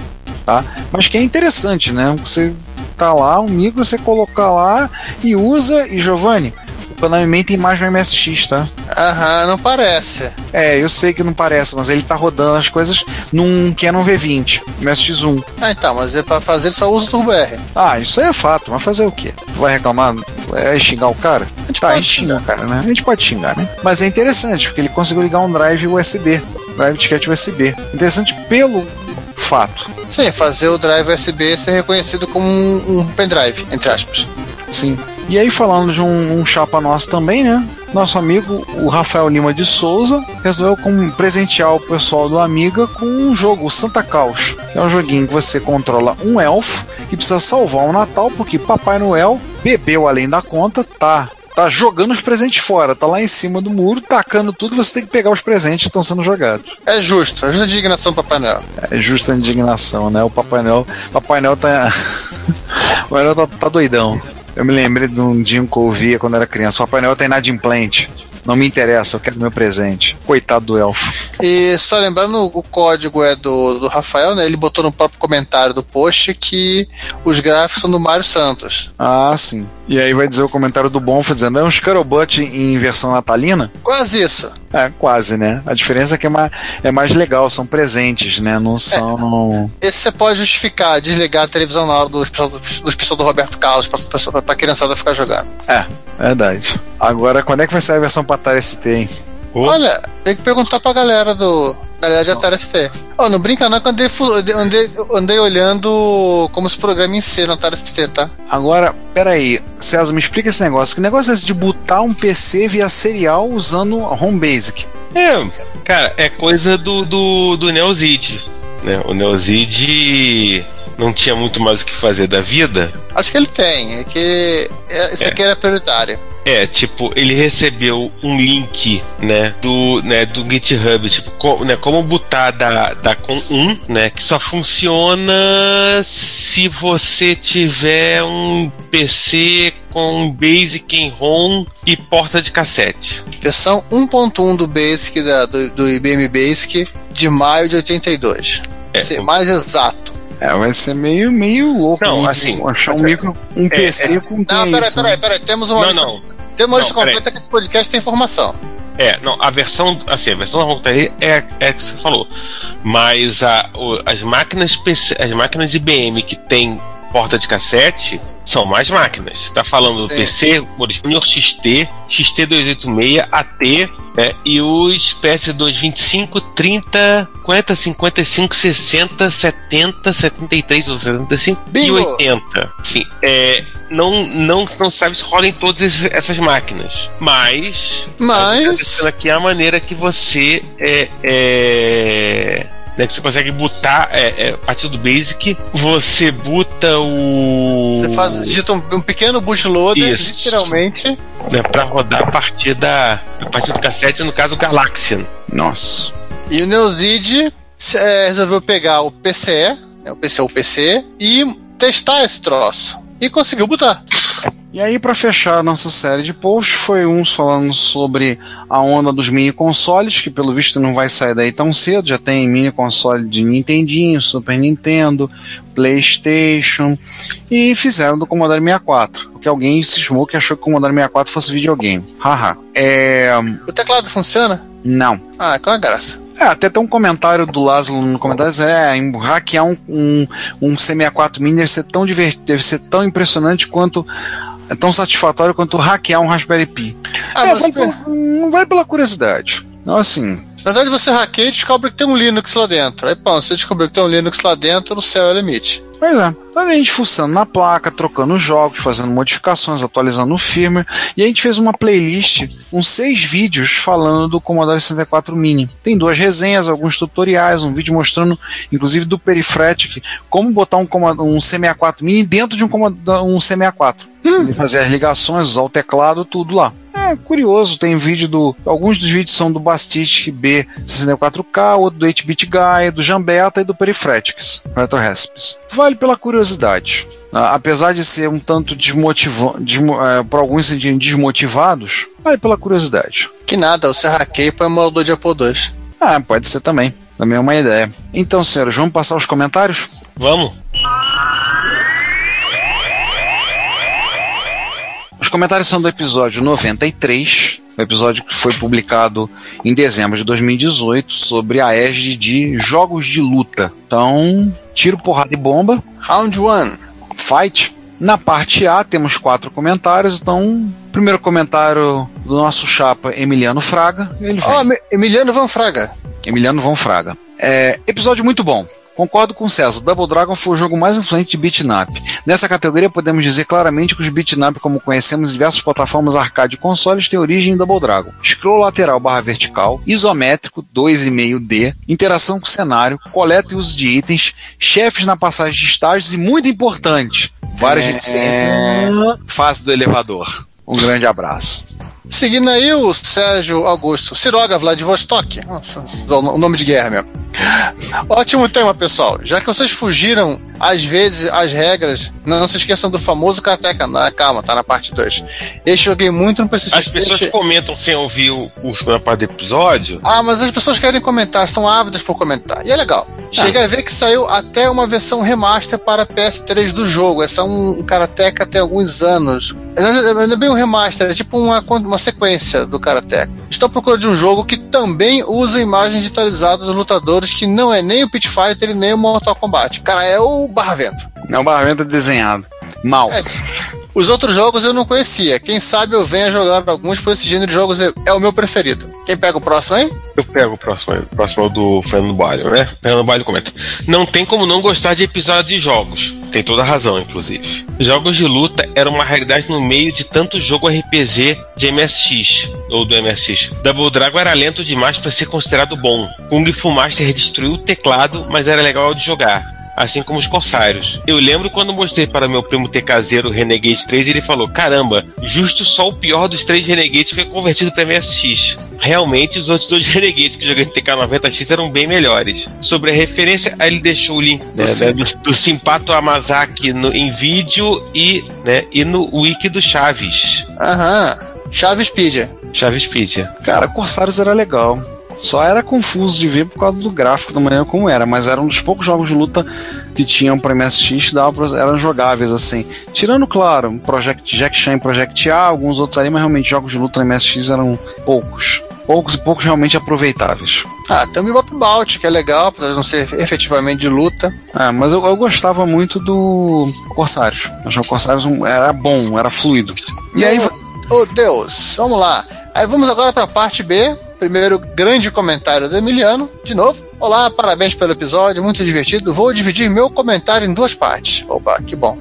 Tá? Mas que é interessante, né? Você tá lá, um micro, você colocar lá e usa. E Giovanni, Konami tem mais no MSX, tá? Aham, não parece. É, eu sei que não parece, mas ele tá rodando as coisas num Canon V20, MSX1. Ah, então, mas é pra fazer só usa o Turbo R. Ah, isso aí é fato, mas fazer o quê? Vai reclamar? É xingar o cara? A gente Tá, a pode gente xinga xingar. o cara, né? A gente pode xingar, né? Mas é interessante, porque ele conseguiu ligar um drive USB, drive disquete USB. Interessante pelo fato. Sim, fazer o drive USB ser reconhecido como um, um pendrive, entre aspas. Sim. E aí, falando de um, um chapa nosso também, né? Nosso amigo, o Rafael Lima de Souza, resolveu com- presentear o pessoal do Amiga com um jogo, o Santa Claus. É um joguinho que você controla um elfo que precisa salvar o Natal porque Papai Noel bebeu além da conta, tá. Tá jogando os presentes fora, tá lá em cima do muro, tacando tudo, você tem que pegar os presentes que estão sendo jogados. É justo, é justa indignação do Papai Noel. É justa indignação, né? O Papai Noel. Papai Noel tá. o Papai Noel tá, tá doidão. Eu me lembrei de um dia que eu ouvia quando era criança. Papai Noel tá inadimplente. Não me interessa, eu quero meu presente. Coitado do elfo. E só lembrando, o código é do, do Rafael, né? Ele botou no próprio comentário do post que os gráficos são do Mário Santos. Ah, sim. E aí vai dizer o comentário do Bonfa dizendo: é um Scarobut em versão natalina? Quase isso. É, quase, né? A diferença é que é mais, é mais legal, são presentes, né? Não são. Esse você pode justificar, desligar a televisão na hora dos pessoal do, dos pessoal do Roberto Carlos pra, pra, pra criançada ficar jogando. É, verdade. Agora, quando é que vai sair a versão pra Atari ST, hein? Oh. Olha, tem que perguntar pra galera do. Galera de Atari ST. Ó, não brinca não que eu andei, andei, andei olhando como se programa em C no Atari ST, tá? Agora, peraí, César, me explica esse negócio. Que negócio é esse de botar um PC via serial usando Home Basic? É, cara, é coisa do, do, do Neozid. Né? O Neozid não tinha muito mais o que fazer da vida. Acho que ele tem, é que é, esse É. aqui era prioritário. É, tipo, ele recebeu um link, né, do, né, do GitHub, tipo, né, como botar da, da com 1, né, que só funciona se você tiver um PC com Basic em ROM e porta de cassete. Versão 1.1 do Basic, da, do, do IBM Basic, de maio de 82. É, Ser mais exato. É, vai ser meio, meio louco. Não, assim, Achar um é- micro, um é- PC com Não, tem peraí, peraí, peraí. Temos uma Não, lista, não. temos uma lista completa que esse podcast tem informação. É, não, a versão, assim, a versão da computaria é, é a que você falou. Mas a, o- as máquinas PC, as máquinas IBM que tem porta de cassete são mais máquinas. Tá falando do. PC, o Junior XT, XT286, AT, né, e os PS2 25, 30, 50, 55, 60, 70, 73 ou 75 Bingo! e 80. Enfim, é, não, não, não sabe se rola em todas essas máquinas. Mas Mas. Essa aqui é a maneira que você é, é, né, que você consegue botar é, é, a partir do Basic, você buta o Você faz, digita um, um pequeno bootloader, Isso. literalmente. né, para rodar a partir da a partir do cassete, no caso o Galaxian. Nossa. E o Neozid é, resolveu pegar o PCE, né, o PC o PC, e testar esse troço. E conseguiu botar. E aí, pra fechar a nossa série de posts, foi uns falando sobre a onda dos mini consoles, que pelo visto não vai sair daí tão cedo. Já tem mini console de Nintendinho, Super Nintendo, PlayStation, e fizeram do Commodore 64. Porque alguém cismou que achou que o Commodore 64 fosse videogame. Haha. É. O teclado funciona? Não. Ah, com a graça. É, até tem um comentário do Lázaro no comentário é, hackear um, um, um C64 Mini deve ser tão divertido, deve ser tão impressionante quanto é tão satisfatório quanto hackear um Raspberry Pi. Ah, é, vai pela- não vai pela curiosidade. Não, assim, na verdade, você hackeia e descobre que tem um Linux lá dentro. Aí, pô, você descobriu que tem um Linux lá dentro, o céu é o limite. Pois é. Então a gente fuçando na placa, trocando jogos, fazendo modificações, atualizando o firmware. E a gente fez uma playlist com seis vídeos falando do Commodore 64 Mini. Tem duas resenhas, alguns tutoriais, um vídeo mostrando, inclusive do Perifratic, como botar um, um C64 Mini dentro de um, um C64. Ele fazer as ligações, usar o teclado, tudo lá. É curioso, tem vídeo do. Alguns dos vídeos são do Bastich B64K, outro do 8-Bit Guy, do Jambeta e do Perifratics, Retro Recipes. Vale pela curiosidade. Ah, apesar de ser um tanto desmotivante, para alguns sentirem desmotivados, vale pela curiosidade. Que nada, você hackeia e põe um emulador de Apple II. Ah, pode ser também. Também é uma ideia. Então, senhores, vamos passar os comentários? Vamos? Comentários são do episódio 93, o episódio que foi publicado em dezembro de 2018 sobre a égide de jogos de luta. Então, tiro, porrada e bomba. Round 1. Fight. Na parte A temos quatro comentários, então primeiro comentário do nosso chapa Emiliano Fraga. Ele vem. Oh, Emiliano Van Fraga. Emiliano Van Fraga. É, episódio muito bom. Concordo com o César, Double Dragon foi o jogo mais influente de beat'em up. Nessa categoria podemos dizer claramente que os beat'em up como conhecemos em diversas plataformas arcade e consoles têm origem em Double Dragon. Scroll lateral barra vertical, isométrico 2,5D, interação com o cenário, coleta e uso de itens, chefes na passagem de estágios e muito importante, várias É. reticências, fase do elevador. Um grande abraço. Seguindo aí o Sérgio Augusto. Siroga Vladivostok. Nossa, o nome de guerra mesmo. Ótimo tema, pessoal. Já que vocês fugiram, às vezes, as regras, não se esqueçam do famoso Karateka. Na, calma, tá na parte 2. Este joguei muito no PC. As pessoas Este- comentam sem ouvir o, o segunda parte do episódio. Ah, mas as pessoas querem comentar, estão ávidas por comentar. E é legal. Chega a ver que saiu até uma versão remaster para PS3 do jogo. Essa é um, um Karateka tem alguns anos. Não é bem um remaster, é tipo uma, uma sequência do Karateka. Estou à procura de um jogo que também usa imagens digitalizadas dos lutadores, que não é nem o Pit Fighter e nem o Mortal Kombat. Cara, é o Barravento. É o barramento desenhado. Mal. É. Os outros jogos eu não conhecia. Quem sabe eu venha jogar alguns, pois esse gênero de jogos é, é o meu preferido. Quem pega o próximo aí? Eu pego o próximo, o próximo é o do Fernando Balho, né? Fernando Balho comenta. Não tem como não gostar de episódios de jogos. Tem toda a razão, inclusive. Jogos de luta eram uma realidade no meio de tanto jogo RPG de MSX, ou do MSX. Double Dragon era lento demais para ser considerado bom. Kung Fu Master destruiu o teclado, mas era legal de jogar. Assim como os Corsários. Eu lembro quando mostrei para meu primo ter caseiro o Renegade 3 e ele falou: Caramba, justo só o pior dos três Renegades foi convertido para MSX. Realmente, os outros dois Renegades que eu joguei no TK90X eram bem melhores. Sobre a referência, aí ele deixou o link né, né, do, do Simpato Amazaki no, em vídeo e, né, e no wiki do Chaves. Aham. Chaves Pedia. Chaves Pedia. Cara, Corsários era legal. Só era confuso de ver por causa do gráfico, da maneira como era, mas era um dos poucos jogos de luta que tinham para MSX dava pra, eram jogáveis assim. Tirando, claro, Project Jack Chan e Project A, alguns outros ali, mas realmente jogos de luta na MSX eram poucos. Poucos e poucos realmente aproveitáveis. Ah, tem o Bebop Bout, que é legal, apesar de não ser efetivamente de luta. Ah, mas eu, eu gostava muito do Corsários. Eu achava que o Corsários era bom, era fluido. E aí, oh Deus, vamos lá. Aí vamos agora para a parte B. Primeiro grande comentário do Emiliano, de novo. Olá, parabéns pelo episódio, muito divertido. Vou dividir meu comentário em duas partes. Opa, que bom.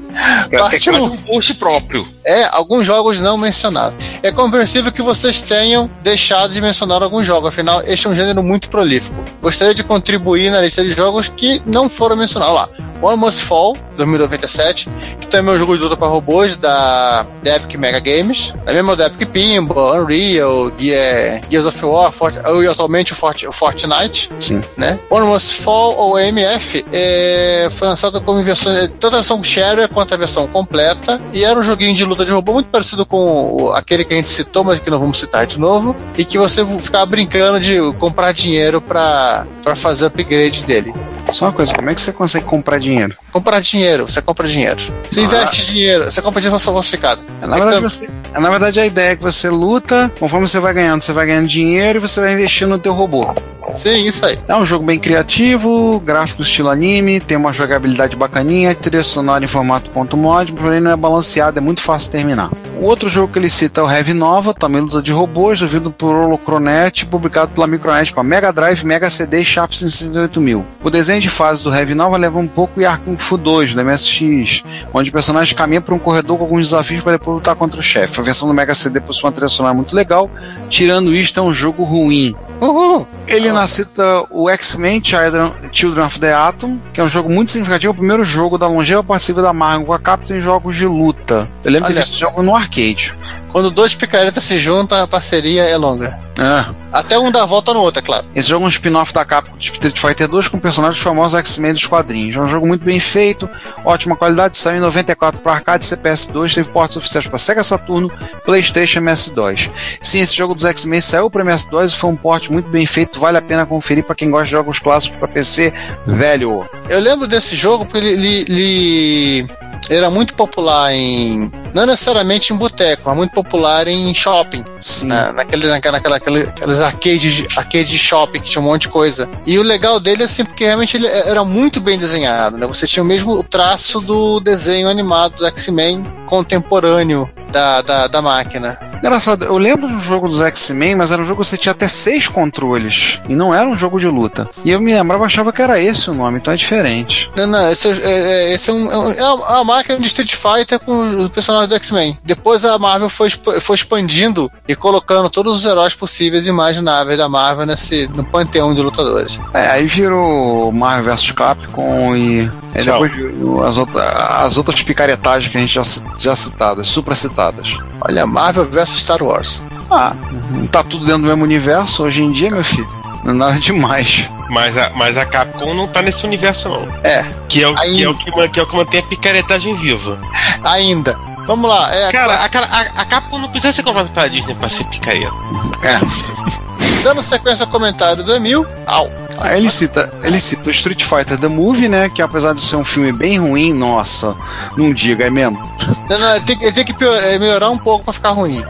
É Parte quase 1. um post próprio. É, alguns jogos não mencionados. É compreensível que vocês tenham deixado de mencionar alguns jogos, afinal, este é um gênero muito prolífico. Gostaria de contribuir na lista de jogos que não foram mencionados. Olha lá, One Must Fall, 2097, que também é um jogo de luta para robôs da, da Epic Mega Games, é mesmo da Epic Pinball, Unreal, Gear, Gears of War, Fort, e atualmente o, Fort, o Fortnite Sim. né? One Must Fall ou MF é, foi lançado como versão, tanto a versão shareware quanto a versão completa e era um joguinho de luta de robô muito parecido com o- aquele que a gente citou, mas que não vamos citar de novo e que você ficava brincando de comprar dinheiro pra fazer upgrade dele. Só uma coisa, como é que você consegue comprar dinheiro? Comprar dinheiro, você compra dinheiro. Você investe dinheiro, você compra dinheiro falsificado. Na verdade, você, na verdade, a ideia é que você luta, conforme você vai ganhando, você vai ganhando dinheiro e você vai investindo no teu robô. Sim, isso aí. É um jogo bem criativo, gráfico estilo anime, tem uma jogabilidade bacaninha, trilha sonora em formato ponto .mod, porém não é balanceado, é muito fácil de terminar. O outro jogo que ele cita é o Heavy Nova, também luta de robôs, desenvolvido por Holocronet, publicado pela Micronet para Mega Drive, Mega CD e Sharp 68000. O desenho de fase do Heavy Nova leva um pouco em Kung Fu 2, do MSX, onde o personagem caminha por um corredor com alguns desafios para depois lutar contra o chefe. A versão do Mega CD possui uma trilha sonora muito legal, tirando isto é um jogo ruim. Uhul. Ele ainda cita o X-Men Children, Children of the Atom, que é um jogo muito significativo, o primeiro jogo da longeva participa da Marvel com a Capcom em jogos de luta. Eu lembro Olha. desse jogo no arcade. Quando dois picaretas se juntam, a parceria é longa. É. Até um dá a volta no outro, é claro. Esse jogo é um spin-off da Capcom de Street Fighter 2 com personagens famosos X-Men dos quadrinhos. É um jogo muito bem feito, ótima qualidade, saiu em 94 para arcade, CPS2, teve portos oficiais para Sega Saturno, PlayStation e MS2. Sim, esse jogo dos X-Men saiu para MS2 e foi um porte muito bem feito, vale a pena conferir para quem gosta de jogos clássicos para PC, velho. Eu lembro desse jogo porque ele, ele- ele- ele era muito popular em não necessariamente em boteco, mas muito popular em shopping. Sim. Na, naquele, naquela, naquela, aquele- aqueles arcade, arcade de shopping que tinha um monte de coisa. E o legal dele é assim, porque realmente ele era muito bem desenhado, né? Você tinha o mesmo traço do desenho animado do X-Men contemporâneo da, da, da máquina. Engraçado, eu lembro do jogo dos X-Men, mas era um jogo que você tinha até seis controles. E não era um jogo de luta. E eu me lembrava, achava que era esse o nome, então é diferente. Não, não, esse, é, é- esse é, um, é um- é uma máquina de Street Fighter com os personagens do X-Men. Depois a Marvel foi, foi expandindo e colocando todos os heróis possíveis e imagináveis da Marvel nesse, no panteão de lutadores. É, aí virou Marvel vs Capcom e. Depois virou as, outra- as outras picaretagens que a gente já, já citadas, supracitadas. Olha, Marvel vs Star Wars. Ah, tá tudo dentro do mesmo universo hoje em dia, meu filho. Não é nada demais. Mas a, mas a Capcom não tá nesse universo, não. É, Que é o, que, é o que, que é o que mantém a picaretagem viva. ainda. Vamos lá, é, Cara, a, cara, a, a Capcom não precisa ser comprada pela Disney pra ser picareta. É. dando sequência ao comentário do Emil. Au. Aí ele cita, ele cita o Street Fighter The Movie, né? Que apesar de ser um filme bem ruim, nossa, não diga, é mesmo. Não, não, ele tem, que- ele tem que é, melhorar um pouco pra ficar ruim.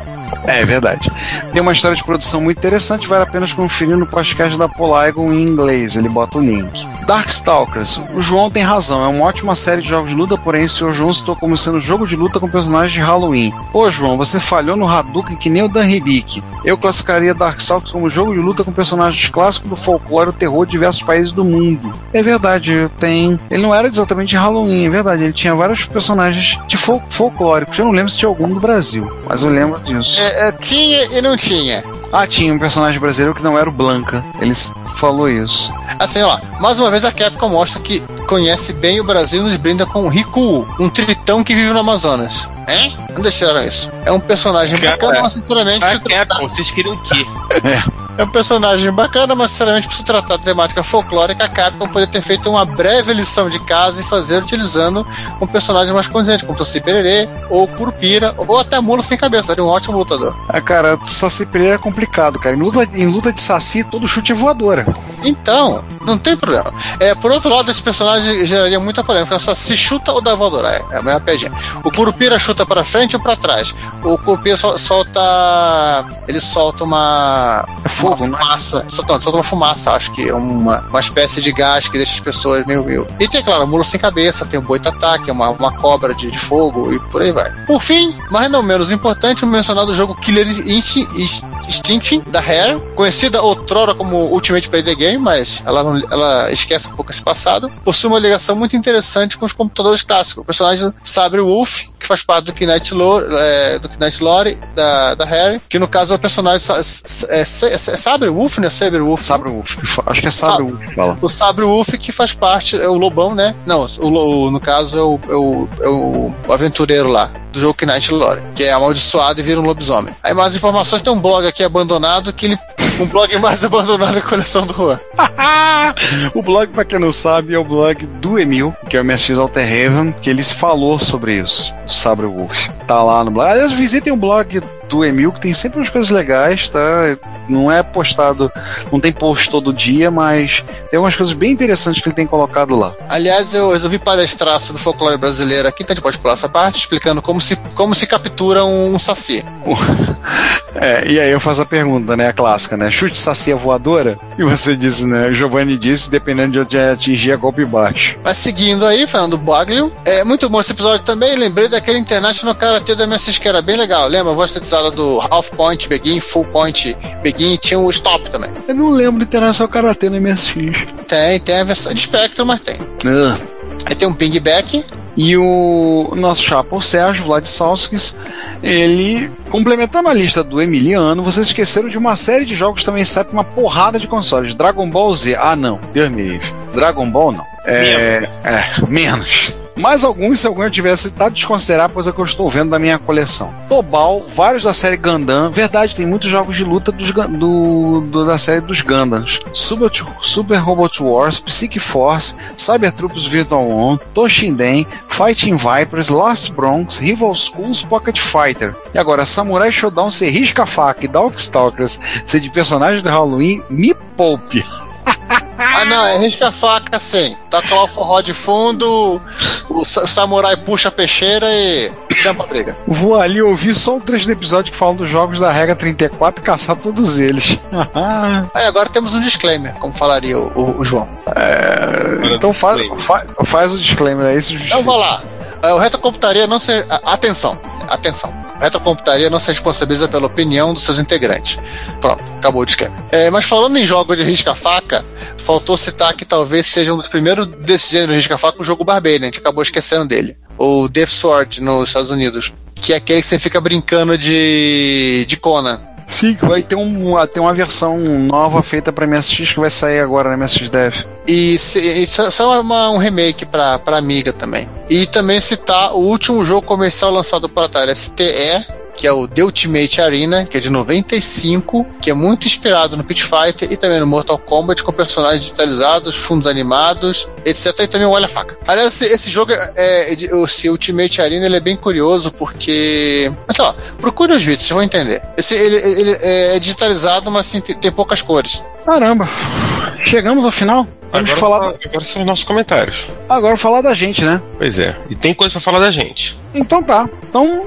É verdade. Tem uma história de produção muito interessante, vale a pena conferir no podcast da Polygon em inglês, ele bota o link. Darkstalkers, o João tem razão, é uma ótima série de jogos de luta, porém o Sr. João citou como sendo jogo de luta com personagens de Halloween. Ô João, você falhou no Hadouken que nem o Dan Hibiki. Eu classificaria Darkstalkers como jogo de luta com personagens clássicos do folclore e terror de diversos países do mundo. É verdade, tem. Ele não era exatamente de Halloween, é verdade, ele tinha vários personagens de fol folclóricos. Eu não lembro se tinha algum do Brasil, mas eu lembro disso. É, é, tinha e não tinha. Ah, tinha um personagem brasileiro que não era o Blanca. Ele s- falou isso. Assim, ó, mais uma vez a Capcom mostra que conhece bem o Brasil e nos brinda com o Riku, um tritão que vive no Amazonas. Hein? Não deixaram isso. É um personagem bacana, mas sinceramente, A tratar- Capcom, vocês queriam o quê? é um personagem bacana, mas sinceramente, por se tratar de temática folclórica, a Capcom poderia ter feito uma breve lição de casa e fazer utilizando um personagem mais condizente, como Saci Pererê, ou Curupira, ou até Mula Sem Cabeça, seria um ótimo lutador. Ah, cara, o Saci Pereira é complicado, cara. Em luta, em luta de Saci, todo chute é voadora. Então, não tem problema. É, por outro lado, esse personagem geraria muita polêmica. Só se chuta ou dá voadora. É, é a mesma pedinha. O Curupira chuta pra frente ou pra trás. O Curupira sol- solta. Ele solta uma. É fogo, uma não fumaça. Solta, solta uma fumaça, acho que é uma, uma espécie de gás que deixa as pessoas meio. E tem, claro, o mulo sem cabeça, tem o boitatá, que é uma, uma cobra de, de fogo e por aí vai. Por fim, mas não menos importante, mencionar do jogo Killer Instinct, da Rare, conhecida outrora como Ultimate Play the Game, mas ela, não- ela esquece um pouco esse passado, possui uma ligação muito interessante com os computadores clássicos. O personagem Sabre Wolf, faz parte do Knight Lore, é, do Knight Lore da, da Rare, que no caso é o personagem é, S- é Sabre Wolf, né? Sabre Wolf. Sabre Wolf. Acho que é Sabre. Wolf que fala. O Sabre Wolf que faz parte, é o Lobão, né? Não, o, Lo- no caso é o, é o, é o aventureiro lá, do jogo Knight Lore, que é amaldiçoado e vira um lobisomem. Aí mais informações, tem um blog aqui abandonado, que ele. Um blog mais abandonado da coleção do Juan. o blog, pra quem não sabe, é o blog do Emil, que é o MSX Alterhaven, que ele falou sobre isso, do Sabre Wolf. Tá lá no blog. Aliás, visitem o blog do Emil, que tem sempre umas coisas legais, tá? Não é postado, não tem post todo dia, mas tem umas coisas bem interessantes que ele tem colocado lá. Aliás, eu resolvi palestrar sobre o folclore brasileiro aqui, então a gente pode pular essa parte, explicando como se, como se captura um saci. É, e aí eu faço a pergunta, né? A clássica, né? Chute sacia voadora? E você disse, né? O Giovanni disse, dependendo de onde atingir, é golpe baixo. Mas seguindo aí, Fernando Baglio, é muito bom esse episódio também. Lembrei daquele International Karate do MSX que era bem legal. Lembra a voz do Half Point, Begin, Full Point, Begin, tinha o Stop também. Eu não lembro de Internacional Karate no MSX. Tem, tem a versão de Spectrum, mas tem. Ah. Aí tem um Ping Back. E o nosso chapa, o Sérgio Vlad Salskis, ele, complementando a lista do Emiliano, vocês esqueceram de uma série de jogos que também sai pra uma porrada de consoles. Dragon Ball Z, ah não, Deus me livre. Dragon Ball não. É, é menos. Mais alguns, se algum tivesse citado, desconsiderar, pois é que eu estou vendo da minha coleção. Tobal, vários da série Gundam. Verdade, tem muitos jogos de luta dos, do, do- da série dos Gundams. Super, Super Robot Wars, Psyche Force, Cyber Troops Virtual On, Toshinden, Fighting Vipers, Last Bronx, Rival Schools, Pocket Fighter. E agora, Samurai Showdown ser risca-faca e Darkstalkers ser de personagem do Halloween, me poupe. Ah, não, é risca-faca sim. Toca lá o forró de fundo, o sa- samurai puxa a peixeira e chama a briga. Vou ali ouvir só o trecho do episódio que fala dos jogos da regra 34 e caçar todos eles. Aí agora temos um disclaimer, como falaria o, o- o João. então faz, fa- faz o disclaimer aí. se Então vou lá. É, O Retrocomputaria não se. a- Atenção, atenção. Retrocomputaria não se responsabiliza pela opinião dos seus integrantes. Pronto, acabou o disclaimer. É, mas falando em jogos de risca-faca, faltou citar que talvez seja um dos primeiros desse gênero risca-faca o jogo Barbarian, a gente acabou esquecendo dele. O Death Sword nos Estados Unidos. Que é aquele que você fica brincando de. de Conan. Sim, vai ter, um, ter uma versão nova feita pra MSX que vai sair agora na MSX Dev. E, uma- um remake pra, pra Amiga também. E também citar o último jogo comercial lançado para Atari STE, que é o The Ultimate Arena, que é de 95, que é muito inspirado no Pit Fighter e também no Mortal Kombat, com personagens digitalizados, fundos animados, etc. E também o Olha a Faca. Aliás, esse, esse jogo, é, é esse Ultimate Arena, ele é bem curioso, porque... Mas ó, procure os vídeos, vocês vão entender. Esse, ele, ele é digitalizado, mas assim, tem, tem poucas cores. Caramba, chegamos ao final. Vamos Agora, falar. agora são os nossos comentários. Agora falar da gente, né? Pois é. E tem coisa pra falar da gente. Então tá. Então,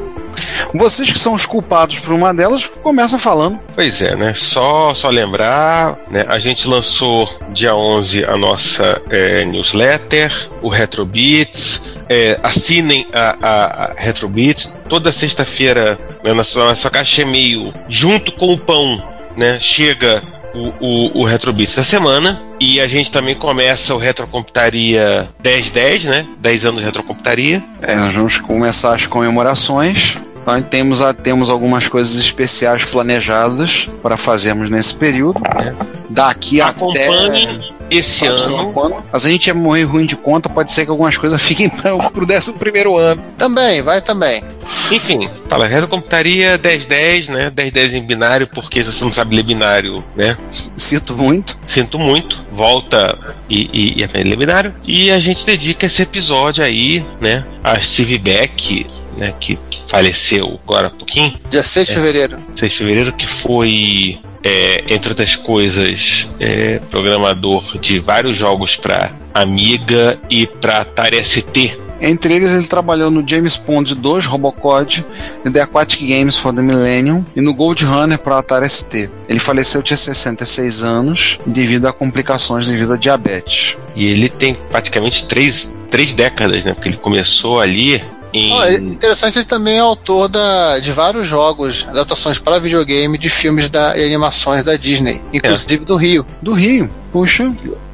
vocês que são os culpados por uma delas, começa falando. Pois é, né? Só, só lembrar, né? A gente lançou dia 11 a nossa é, newsletter, o Retrobits. É, assinem a, a, a Retrobits. Toda sexta-feira, né, na, sua, na sua caixa e-mail, junto com o pão, né? Chega o, o, o Retrobits da semana. E a gente também começa o Retrocomputaria 1010, né? 10 anos de Retrocomputaria. É, nós vamos começar as comemorações. Então temos, a- temos algumas coisas especiais planejadas para fazermos nesse período. né? Daqui Acompanhe até. Esse ano. quando. Mas a gente é morrer ruim de conta, pode ser que algumas coisas fiquem para o 11 primeiro ano. Também, vai também. Enfim, fala Retrocomputaria 1010, né? 1010 em binário, porque se você não sabe ler binário, né? Sinto muito. Sinto muito. Volta e, e, e aprende a ler binário. E a gente dedica esse episódio aí, né? A Steve Beck, né? Que faleceu agora há pouquinho. Dia 6 de fevereiro. 6 de fevereiro, que foi, é, entre outras coisas, é, programador de vários jogos para Amiga e para Atari ST. Entre eles, ele trabalhou no James Bond 2 Robocod, no The Aquatic Games for the Millennium e no Gold Runner para Atari ST. Ele faleceu tinha 66 anos devido a complicações devido a diabetes. E ele tem praticamente três, três décadas, né? Porque ele começou ali em. É interessante, ele também é autor da, de vários jogos, adaptações para videogame de filmes da, e animações da Disney, inclusive do Rio. Do Rio, puxa,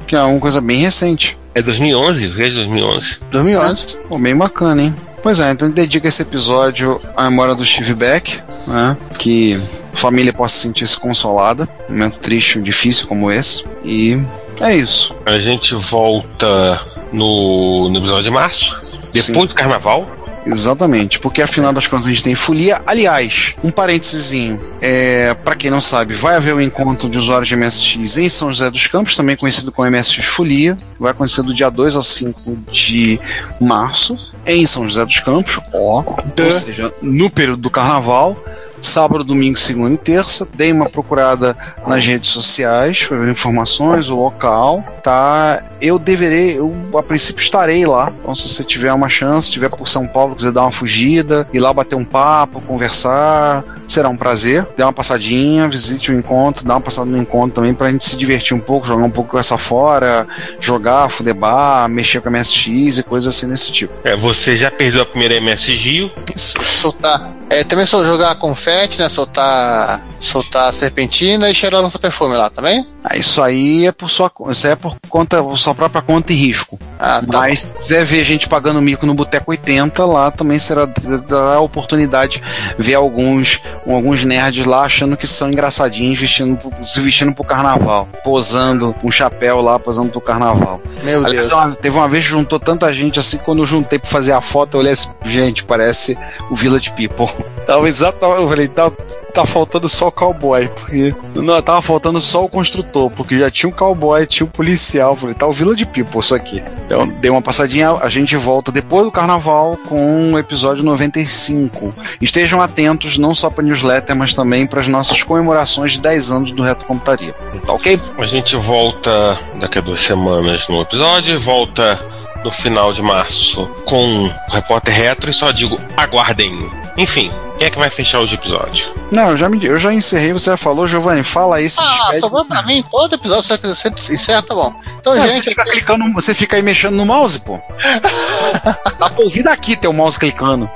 que é uma coisa bem recente. É 2011, desde 2011. 2011. Pô, bem bacana, hein? Pois é, então dedica esse episódio à memória do Steve Beck, né? Que a família possa sentir-se consolada, num momento triste e difícil como esse. E é isso. A gente volta no, no episódio de março, depois Sim. do carnaval. Exatamente, porque afinal das contas a gente tem folia. Aliás, um parênteses, é, para quem não sabe, vai haver o encontro de usuários de MSX em São José dos Campos, também conhecido como MSX Folia. Vai acontecer do dia 2 ao 5 de março, em São José dos Campos, ó, ou seja, no período do carnaval. Sábado, domingo, segunda e terça. Dei uma procurada nas redes sociais para ver informações, o local, tá? Eu deverei, eu a princípio estarei lá. Então, se você tiver uma chance, estiver por São Paulo, quiser dar uma fugida, ir lá bater um papo, conversar, será um prazer. Dê uma passadinha, visite o encontro, dá uma passada no encontro também pra gente se divertir um pouco, jogar um pouco com essa fora, jogar, fudebar, mexer com a MSX e coisas assim desse tipo. É, você já perdeu a primeira MS Rio. Soltar. É, também só jogar confete, né? Soltar, soltar serpentina e cheirar nosso perfume lá também? Ah, isso aí é por sua, isso é por conta, por sua própria conta e risco. Ah, tá. Mas se quiser ver gente pagando mico no Boteco 80, lá também será dará a oportunidade de ver alguns, alguns nerds lá achando que são engraçadinhos, vestindo, se vestindo pro carnaval, posando um chapéu lá, posando pro carnaval. Meu Aliás, Deus. uma- teve uma vez que juntou tanta gente assim, quando eu juntei pra fazer a foto, eu olhei assim, gente, parece o Village People. Tava exatamente, eu falei, tá, tá faltando só o cowboy, porque. Não, tava faltando só o construtor, porque já tinha o cowboy, tinha o policial. Falei, tá o Village People isso aqui. Então, dei uma passadinha, a gente volta depois do carnaval com o episódio 95. Estejam atentos não só pra newsletter, mas também para as nossas comemorações de 10 anos do Reto Computaria. Tá ok? A gente volta daqui a duas semanas no episódio, volta no final de março com o Repórter Retro e só digo aguardem. Enfim, quem é que vai fechar hoje o episódio? Não, eu já, me, eu já encerrei, você já falou, Giovanni, fala aí se Ah, despede. sobrou pra mim. Todo episódio você você encerra, tá bom. Então, Não, você gente, fica clicando, você fica aí mexendo no mouse, pô. Dá pra ouvir daqui teu mouse clicando.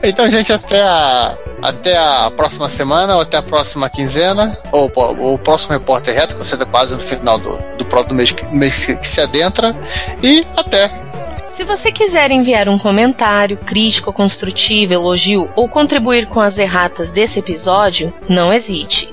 então, gente, até a, até a próxima semana, ou até a próxima quinzena, ou, ou o próximo repórter reto, que você tá quase no final do, do, do mês, mês que se adentra. E até. Se você quiser enviar um comentário, crítico, construtivo, elogio ou contribuir com as erratas desse episódio, não hesite.